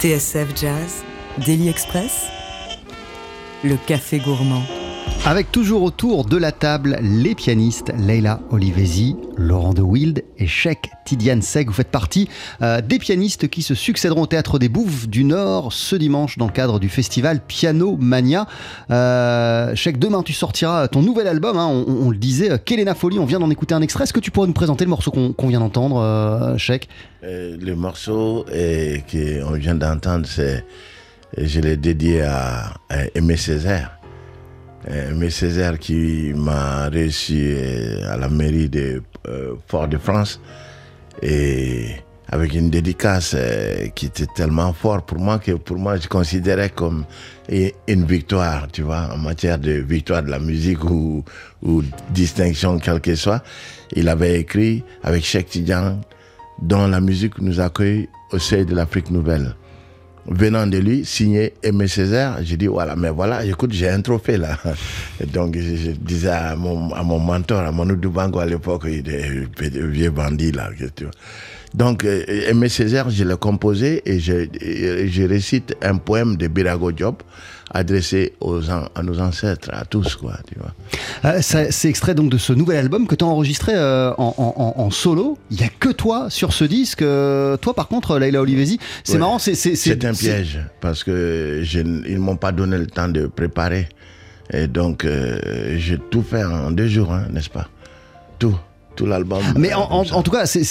TSF Jazz, Daily Express, le café gourmand. Avec toujours autour de la table les pianistes Leila Olivesi, Laurent de Wild et Sheikh Tidiane Seg. Vous faites partie euh, des pianistes qui se succéderont au Théâtre des Bouffes du Nord ce dimanche dans le cadre du festival Piano Mania. Euh, Sheikh, demain tu sortiras ton nouvel album, hein, on, le disait, Kelena Folie, on vient d'en écouter un extrait. Est-ce que tu pourrais nous présenter le morceau qu'on qu vient d'entendre, euh, Sheikh? Euh, Le morceau qu'on vient d'entendre, c'est je l'ai dédié à, à Aimé Césaire. Aimé Césaire qui m'a reçu à la mairie de euh, Fort-de-France et avec une dédicace euh, qui était tellement forte pour moi que pour moi je considérais comme une victoire, tu vois, en matière de victoire de la musique ou, distinction quelle que soit. Il avait écrit avec Cheikh Tidiane dont la musique nous accueille au seuil de l'Afrique nouvelle venant de lui, signé Aimé Césaire, j'ai dit voilà, mais voilà, écoute, j'ai un trophée là. Donc je, disais à mon, mon mentor, à Manu Dubango à l'époque, il était vieux bandit là. Donc Aimé Césaire, je l'ai composé et je, je, récite un poème de Birago Diop adressé aux, à nos ancêtres, à tous, quoi, tu vois. Euh, c'est extrait donc de ce nouvel album que tu as enregistré euh, en, en, en, solo. Il n'y a que toi sur ce disque. Euh, toi, par contre, Leila Olivesi, c'est ouais. marrant. C'est un piège parce que je, ils m'ont pas donné le temps de préparer. Et donc, euh, j'ai tout fait en deux jours, hein, n'est-ce pas? Tout tout l'album. Mais en, en, en, tout cas, c'est,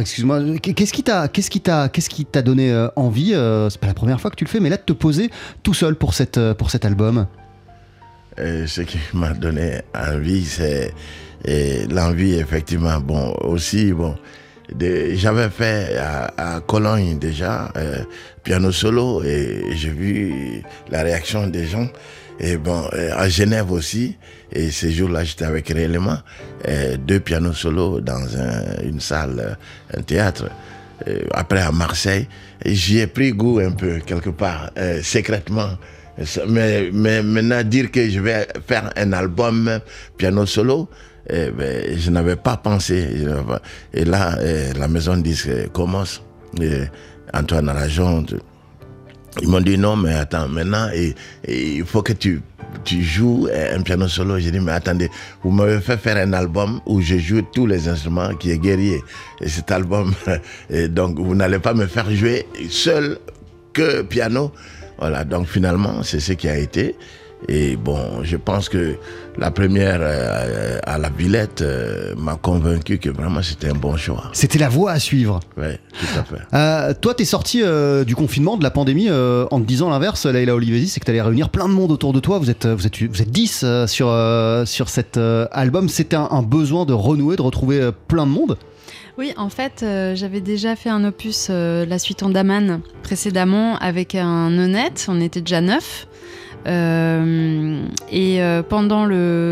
excuse-moi, qu'est-ce qui t'a, qu'est-ce qui t'a, qu'est-ce qui t'a donné euh, envie euh, C'est pas la première fois que tu le fais, mais là de te poser tout seul pour cette, pour cet album. Et ce qui m'a donné envie, c'est l'envie effectivement. Bon, aussi bon. J'avais fait à, à, Cologne déjà euh, piano solo et j'ai vu la réaction des gens. Et bon, à Genève aussi. Et ces jours-là, j'étais avec réellement deux pianos solo dans un, une salle, un théâtre. Euh, après à Marseille, j'y ai pris goût un peu quelque part, euh, secrètement. Mais, maintenant dire que je vais faire un album piano solo, eh ben, je n'avais pas pensé. Et là, la maison disque commence. Et Antoine Arajon, ils m'ont dit non, mais attends, maintenant, et il faut que tu, tu joues un piano solo. J'ai dit, mais attendez, vous m'avez fait faire un album où je joue tous les instruments qui est guerrier. Et cet album, donc vous n'allez pas me faire jouer seul que piano. Voilà, donc finalement, c'est ce qui a été. Et bon, je pense que la première euh, à la Villette euh, m'a convaincu que vraiment c'était un bon choix. C'était la voie à suivre. Oui, tout à fait. Euh, toi, tu es sorti euh, du confinement, de la pandémie, euh, en te disant l'inverse, Leila Olivesi, c'est que tu allais réunir plein de monde autour de toi. Vous êtes, vous êtes, vous êtes 10 sur, sur cet album. C'était un, un, besoin de renouer, de retrouver plein de monde? Oui, en fait, euh, j'avais déjà fait un opus, euh, La Suite en Daman, précédemment, avec un honnête. On était déjà neuf. Euh, et euh, pendant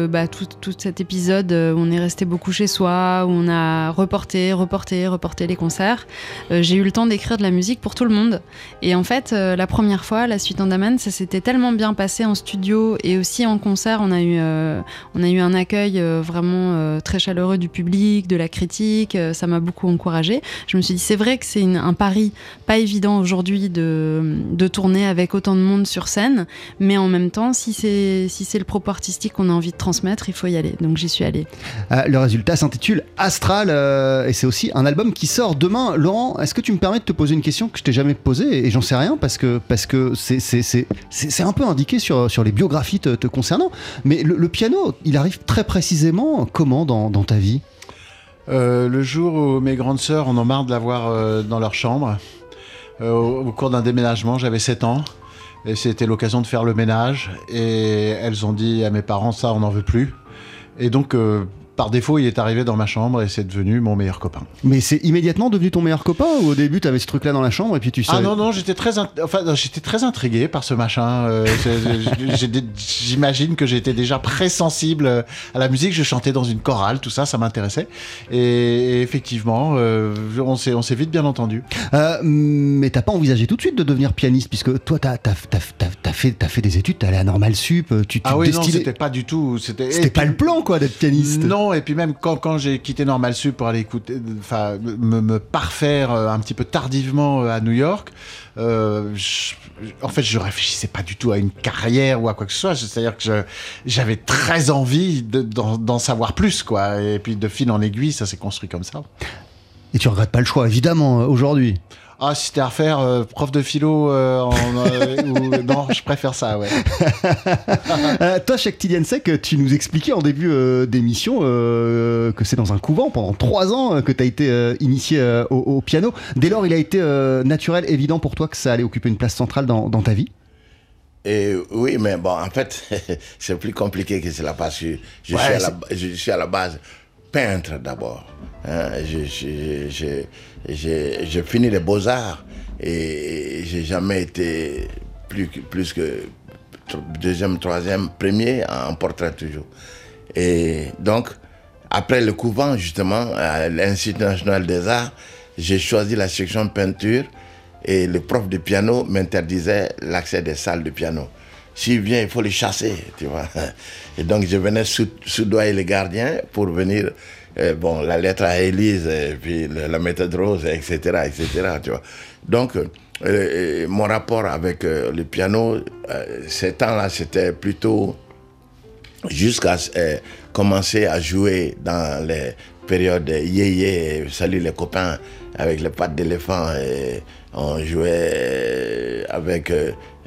bah, tout, cet épisode, euh, on est resté beaucoup chez soi, où on a reporté, reporté, reporté les concerts, j'ai eu le temps d'écrire de la musique pour tout le monde. Et en fait, la première fois, la suite Andaman, ça s'était tellement bien passé en studio et aussi en concert. On a eu, un accueil vraiment très chaleureux du public, de la critique. ça m'a beaucoup encouragé. Je me suis dit, c'est vrai que c'est un pari pas évident aujourd'hui de, tourner avec autant de monde sur scène, mais même temps, si c'est si c'est le propos artistique qu'on a envie de transmettre, il faut y aller. Donc j'y suis allée. Euh, le résultat s'intitule Astral euh, et c'est aussi un album qui sort demain. Laurent, est-ce que tu me permets de te poser une question que je t'ai jamais posée et j'en sais rien parce que parce que c'est c'est un peu indiqué sur sur les biographies te, te concernant. Mais le, le, piano, il arrive très précisément comment dans, dans ta vie? Euh, Le jour où mes grandes sœurs en ont marre de l'avoir euh, dans leur chambre. Au, au cours d'un déménagement, j'avais 7 ans. Et c'était l'occasion de faire le ménage. Et elles ont dit à mes parents, ça, on n'en veut plus. Et donc, euh, par défaut, il est arrivé dans ma chambre et c'est devenu mon meilleur copain. Mais c'est immédiatement devenu ton meilleur copain ou au début tu avais ce truc là dans la chambre et puis tu savais... Ah non non, j'étais très enfin j'étais très intrigué par ce machin. Euh, J'imagine que j'étais déjà pré-sensible à la musique, je chantais dans une chorale, tout ça, ça m'intéressait. Et, effectivement, euh, on s'est vite bien entendu. Euh, mais t'as pas envisagé tout de suite de devenir pianiste puisque toi t'as as, as, fait as fait des études, t'es allé à Normal Sup, tu, tu Ah oui non, c'était pas du tout, c'était c'était pas le plan quoi d'être pianiste. Non et puis même quand, quand j'ai quitté Normal Sup pour aller écouter, enfin, me, parfaire euh, un petit peu tardivement euh, à New York, euh, en fait, je réfléchissais pas du tout à une carrière ou à quoi que ce soit. C'est-à-dire que j'avais très envie de- d'en savoir plus, quoi. Et puis de fil en aiguille, ça s'est construit comme ça. Et tu regrettes pas le choix, évidemment, aujourd'hui. Ah, si c'était à refaire, euh, prof de philo, euh, en, euh, ou- non, je préfère ça, ouais. Euh, toi, Cheikh Tidiansek, tu nous expliquais en début euh, d'émission euh, que c'est dans un couvent pendant trois ans euh, que tu as été euh, initié euh, au, au piano. Dès lors, il a été euh, naturel, évident pour toi que ça allait occuper une place centrale dans, dans ta vie? Et oui, mais bon, en fait, c'est plus compliqué que cela parce que je, Ouais, suis, à c'est- la, je suis à la base peintre d'abord. hein. J'ai fini les beaux-arts et j'ai jamais été plus, plus que deuxième, troisième, premier en portrait toujours. Et donc, après le couvent, justement, à l'Institut national des arts, j'ai choisi la section peinture et le prof de piano m'interdisait l'accès des salles de piano. S'il vient, il faut le chasser, tu vois. Et donc, je venais soudoyer les gardiens pour venir, euh, bon, la lettre à Élise, puis la méthode rose, etc., etc., tu vois. Donc, euh, euh, mon rapport avec le piano, ces temps-là, c'était plutôt jusqu'à commencer à jouer dans les périodes yéyé, salut les copains, avec les pattes d'éléphant. et On jouait avec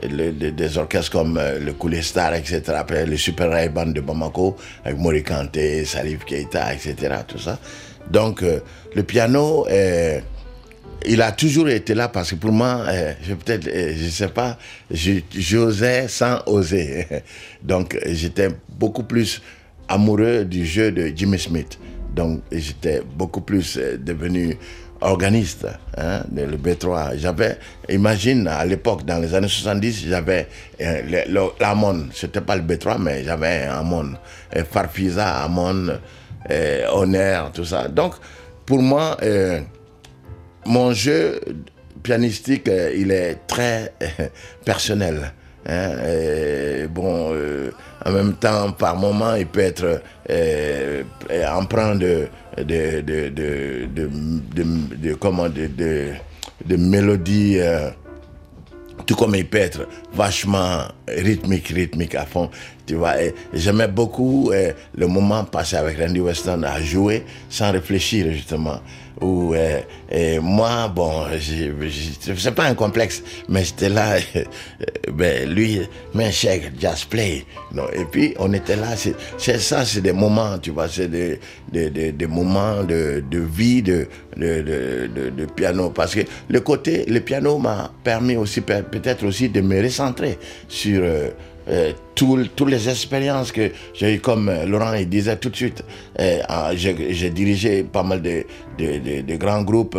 des orchestres comme euh, le Cooley Star, etc. Après le Super Ray Band de Bamako, avec Mori Kanté, Salif Keita, etc. Tout ça. Donc, euh, le piano, euh, il a toujours été là parce que pour moi, je peut-être, sais pas, j'osais sans oser. Donc, j'étais beaucoup plus amoureux du jeu de Jimmy Smith. Donc, j'étais beaucoup plus devenu organiste, hein, le B3. J'avais, imagine, à l'époque, dans les années 70, j'avais euh, l'Amon. C'était pas le B3, mais j'avais un Amon. Euh, Farfisa, Amon, euh, Honor, tout ça. Donc, pour moi, euh, mon jeu pianistique, euh, il est très personnel. hein, et bon, en même temps, par moment, il peut être empreint de, de, comment, de, mélodies. euh, tout comme il peut être vachement rythmique, rythmique à fond, tu vois. J'aimais beaucoup euh, le moment passé avec Randy Weston à jouer sans réfléchir, justement. Euh, et moi, bon, c'est pas un complexe, mais j'étais là, euh, ben, lui, mais chèque, just play. Non, et puis, on était là, c'est ça, c'est des moments, tu vois, c'est des, des, des, des moments de, de vie, de, de, de, piano. Parce que le côté, le piano m'a permis aussi, peut- peut-être aussi, de me recentrer sur euh, euh, tout- toutes les expériences que j'ai eues, comme euh, Laurent il disait tout de suite. Euh, j'ai dirigé pas mal de, de, grands groupes,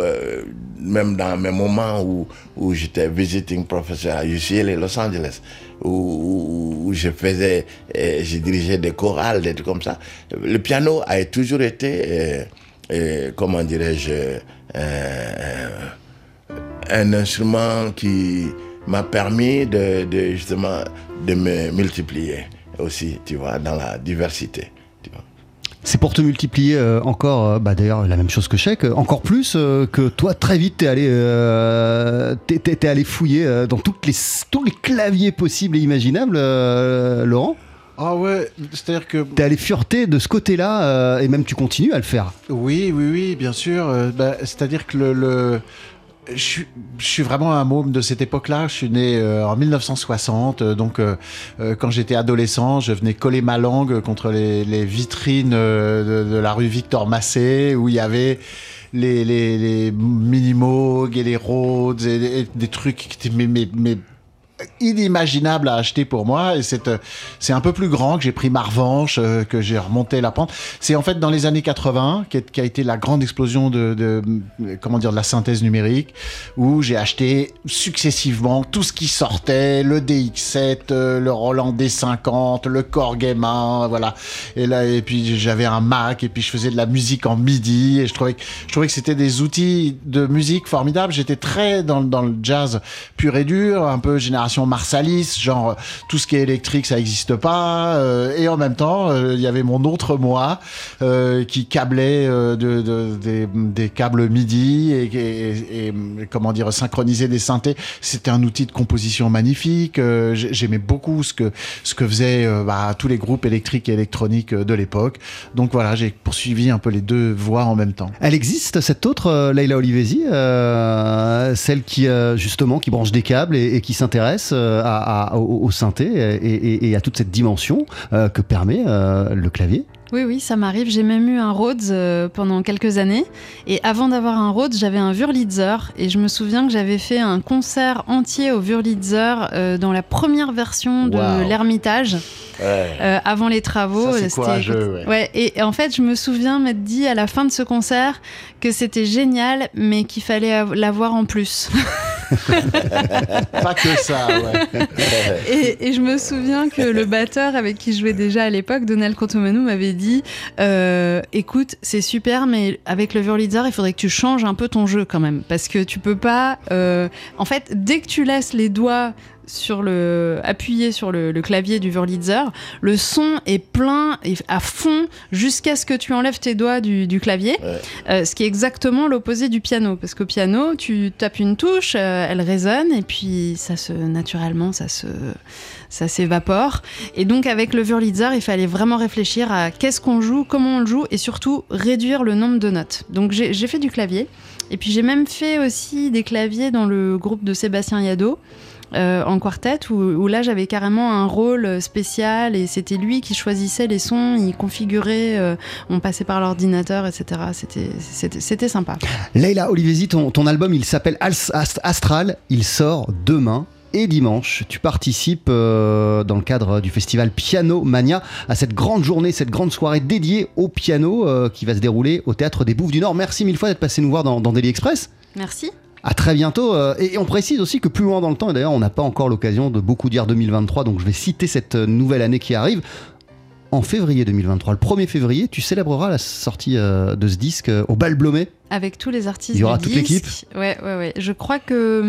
même dans mes moments où, où j'étais visiting professor à UCLA Los Angeles, où, où- où je faisais, j'ai dirigé des chorales, des trucs comme ça. Le piano a toujours été, comment dirais-je, un instrument qui m'a permis de, de, justement de me multiplier aussi, tu vois, dans la diversité. tu vois. C'est pour te multiplier euh, encore, euh, bah, d'ailleurs la même chose que Chèque, euh, encore plus euh, que toi très vite t'es allé, euh, t'es, t'es- t'es allé fouiller euh, dans toutes les, tous les claviers possibles et imaginables, euh, Laurent. Ah ouais, c'est-à-dire que T'es allé fureter de ce côté-là euh, et même tu continues à le faire. Oui, oui, oui, bien sûr. Euh, bah, C'est-à-dire que le, le- je, je suis vraiment un môme de cette époque-là. Je suis né euh, en 1960, euh, donc euh, euh, quand j'étais adolescent, je venais coller ma langue contre les, les vitrines euh, de, de la rue Victor Massé, où il y avait les, les, les et les Rhodes et, et des trucs qui étaient mais, mais, mais inimaginable à acheter pour moi et c'est euh, c'est un peu plus grand que j'ai pris ma revanche euh, que j'ai remonté la pente. C'est en fait dans les années 80 qui, a été la grande explosion de, de comment dire de la synthèse numérique où j'ai acheté successivement tout ce qui sortait le DX7 euh, le Roland D50 le M1 voilà. Et là et puis j'avais un Mac et puis je faisais de la musique en MIDI et je trouvais que je trouvais que c'était des outils de musique formidables. J'étais très dans, dans le jazz pur et dur un peu génération Marsalis, genre tout ce qui est électrique, ça n'existe pas. euh, et en même temps, euh, il y avait mon autre moi euh, qui câblait euh, de, de- des, câbles MIDI et, comment dire synchroniser des synthés. C'était un outil de composition magnifique. Euh, j'ai- J'aimais beaucoup ce que ce que faisaient euh, bah, tous les groupes électriques et électroniques euh, de l'époque. Donc voilà, j'ai poursuivi un peu les deux voies en même temps. Elle existe cette autre euh, Leila Olivesi, euh, celle qui euh, justement qui branche des câbles et qui s'intéresse euh, à, à- au, au synthé et, et- et à toute cette dimension euh, que permet euh, le clavier. Oui, oui, ça m'arrive. J'ai même eu un Rhodes euh, pendant quelques années. Et avant d'avoir un Rhodes, j'avais un Wurlitzer. Et je me souviens que j'avais fait un concert entier au Wurlitzer euh, dans la première version de Wow. l'Ermitage. Ouais. euh, avant les travaux. Ça, courageux, ouais. et, et en fait, je me souviens m'être dit à la fin de ce concert que c'était génial, mais qu'il fallait av- l'avoir en plus. Pas que ça, ouais. et, je me souviens que le batteur avec qui je jouais déjà à l'époque, Donald Contomanou, m'avait dit euh, Écoute, c'est super, mais avec le Wurlitzer, il faudrait que tu changes un peu ton jeu quand même. Parce que tu peux pas. euh, En fait, dès que tu laisses les doigts sur le appuyé sur le, le clavier du Wurlitzer, le son est plein et à fond jusqu'à ce que tu enlèves tes doigts du, du clavier, Ouais. Euh, ce qui est exactement l'opposé du piano parce qu'au piano tu tapes une touche, euh, elle résonne et puis ça se naturellement ça se ça s'évapore et donc avec le Wurlitzer il fallait vraiment réfléchir à qu'est-ce qu'on joue, comment on le joue et surtout réduire le nombre de notes. Donc j'ai fait du clavier et puis j'ai même fait aussi des claviers dans le groupe de Sébastien Yado euh, en quartet où, où là j'avais carrément un rôle spécial et c'était lui qui choisissait les sons, il configurait, euh, on passait par l'ordinateur, etc. C'était- C'était c'était sympa. Leila Olivesi, ton, ton album il s'appelle Astral, il sort demain. Et dimanche, tu participes euh, dans le cadre du festival Piano Mania à cette grande journée, cette grande soirée dédiée au piano euh, qui va se dérouler au théâtre des Bouffes du Nord. Merci mille fois d'être passé nous voir dans, dans Daily Express. Merci. À très bientôt. euh, et on précise aussi que plus loin dans le temps, et d'ailleurs on n'a pas encore l'occasion de beaucoup dire 2023, donc je vais citer cette euh, nouvelle année qui arrive. En février 2023, le 1er février, tu célébreras la sortie euh, de ce disque au Bal Blomet. Avec tous les artistes. Il y aura du toute disque. l'équipe Ouais, ouais, ouais. Je crois que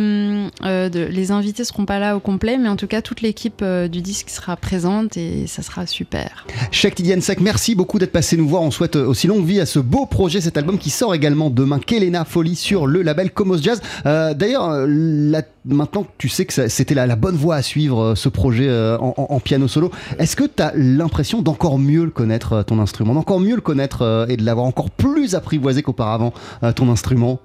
hum, euh, de- les invités seront pas là au complet, mais en tout cas, toute l'équipe euh, du disque sera présente et ça sera super. Tidiane Sek, merci beaucoup d'être passé nous voir. On souhaite euh, aussi longue vie à ce beau projet, cet album qui sort également demain, Kelena Folie, sur le label Comos Jazz. Euh, D'ailleurs, maintenant que tu sais que c'était la, la bonne voie à suivre, ce projet en, en- en piano solo, est-ce que tu as l'impression d'encore mieux le connaître, ton instrument, d'encore mieux le connaître et de l'avoir encore plus apprivoisé qu'auparavant, euh, ton instrument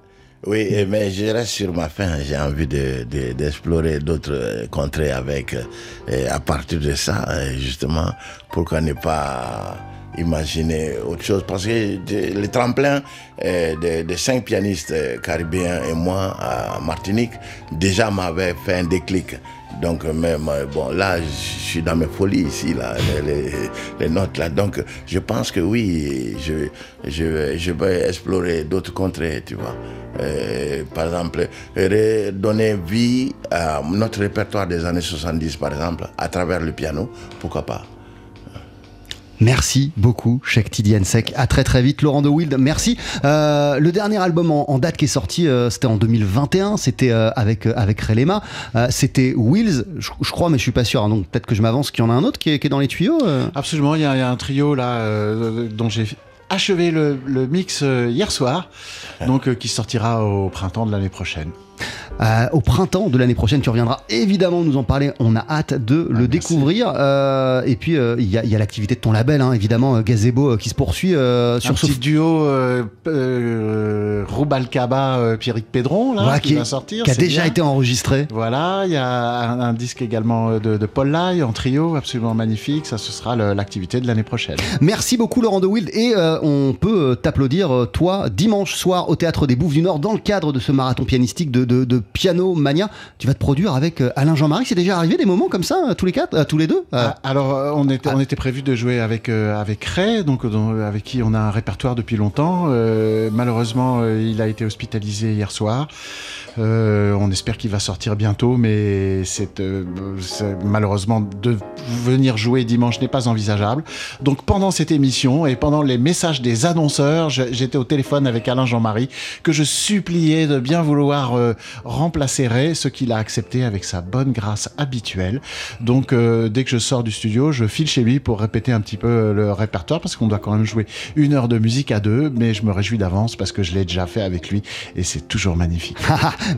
Oui, et- mais je reste sur ma faim. J'ai envie de- de- d'explorer d'autres euh, contrées avec. euh, Et à partir de ça, euh, justement, pourquoi ne pas imaginer autre chose? Parce que le tremplin euh, de, de cinq pianistes caribéens et moi à Martinique déjà m'avait fait un déclic. Donc même, bon, là, je suis dans mes folies ici, là, les, notes là. Donc je pense que oui, je, je vais explorer d'autres contrées, tu vois. Euh, par exemple, redonner vie à notre répertoire des années 70, par exemple, à travers le piano, pourquoi pas. Merci beaucoup, Cheikh Tidiane Sek. À très très vite, Laurent de Wild. Merci. Euh, le dernier album en, en date qui est sorti, euh, c'était en 2021. C'était euh, avec euh, avec Relema. Euh, c'était Wheels, je, je crois, mais je suis pas sûr. hein, donc peut-être que je m'avance. Qu'il y en a un autre qui est, qui est dans les tuyaux. euh. Absolument, il y, a il y a un trio là euh, dont j'ai achevé le, le mix euh, hier soir, donc euh, qui sortira au printemps de l'année prochaine. Euh, au printemps de l'année prochaine, tu reviendras évidemment nous en parler. On a hâte de le découvrir. Euh, et puis euh, il y a, l'activité de ton label, hein, évidemment, Gazebo, qui se poursuit euh, Un sur ce petit duo Rubalcaba Pierrick Pédron là, Voilà, qui, qui- va sortir. qui a déjà bien. été enregistré. Voilà, il y a un, un disque également de, de Paul Lai en trio, absolument magnifique. Ça, ce sera l'activité de l'année prochaine. Merci beaucoup Laurent de Wild et on peut t'applaudir toi dimanche soir au théâtre des Bouffes du Nord dans le cadre de ce marathon pianistique de, de- de Piano Mania. Tu vas te produire avec euh, Alain Jean-Marie. C'est déjà arrivé des moments comme ça euh, tous les quatre, euh, tous les deux. Euh, Ah, Alors, euh, on était, on était prévu de jouer avec, avec Ray, donc, avec qui on a un répertoire depuis longtemps. Malheureusement, il a été hospitalisé hier soir. Euh, on espère qu'il va sortir bientôt, mais c'est euh, c'est- malheureusement de venir jouer dimanche n'est pas envisageable. Donc pendant cette émission et pendant les messages des annonceurs, j'étais au téléphone avec Alain Jean-Marie que je suppliais de bien vouloir euh, remplacerait ce qu'il a accepté avec sa bonne grâce habituelle. Donc dès que je sors du studio, je file chez lui pour répéter un petit peu le répertoire parce qu'on doit quand même jouer une heure de musique à deux, mais je me réjouis d'avance parce que je l'ai déjà fait avec lui et c'est toujours magnifique.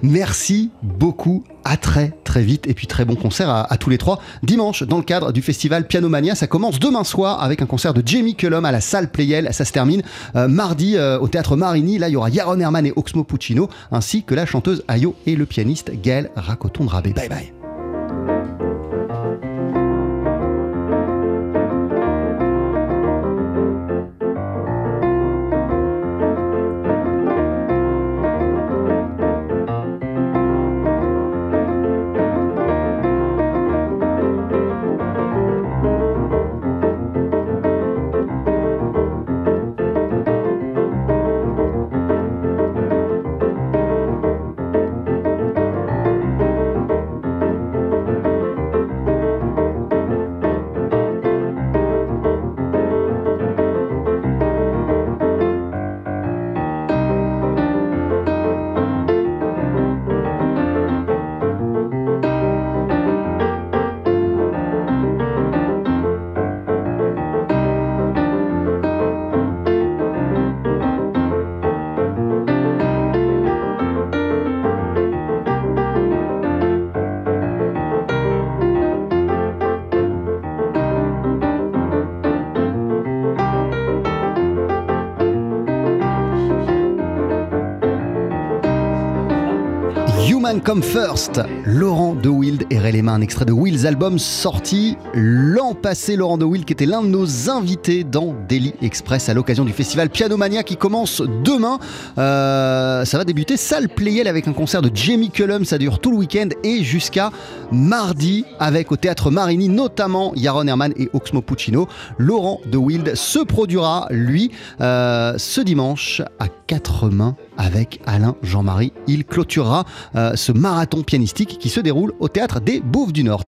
Merci beaucoup. À très très vite et puis très bon concert à, tous les trois. Dimanche, dans le cadre du festival Pianomania, ça commence demain soir avec un concert de Jamie Cullum à la salle Playel. Ça se termine euh, mardi euh, au théâtre Marini. Là, il y aura Yaron Herman et Oxmo Puccino, ainsi que la chanteuse Ayo et le pianiste Gaël Racoton-Drabé. Bye bye. Come First, Laurent De Wild et Ray un extrait de Will's album sorti l'an passé. Laurent De Wild qui était l'un de nos invités dans Daily Express à l'occasion du festival Pianomania qui commence demain. Euh, ça va débuter salle Playel avec un concert de Jamie Cullum, ça dure tout le week-end et jusqu'à mardi avec au théâtre Marini notamment Yaron Herman et Oxmo Puccino. Laurent De Wild se produira lui euh, ce dimanche à quatre mains avec Alain Jean-Marie. Il clôturera euh, ce marathon pianistique qui se au théâtre des Bouffes du Nord.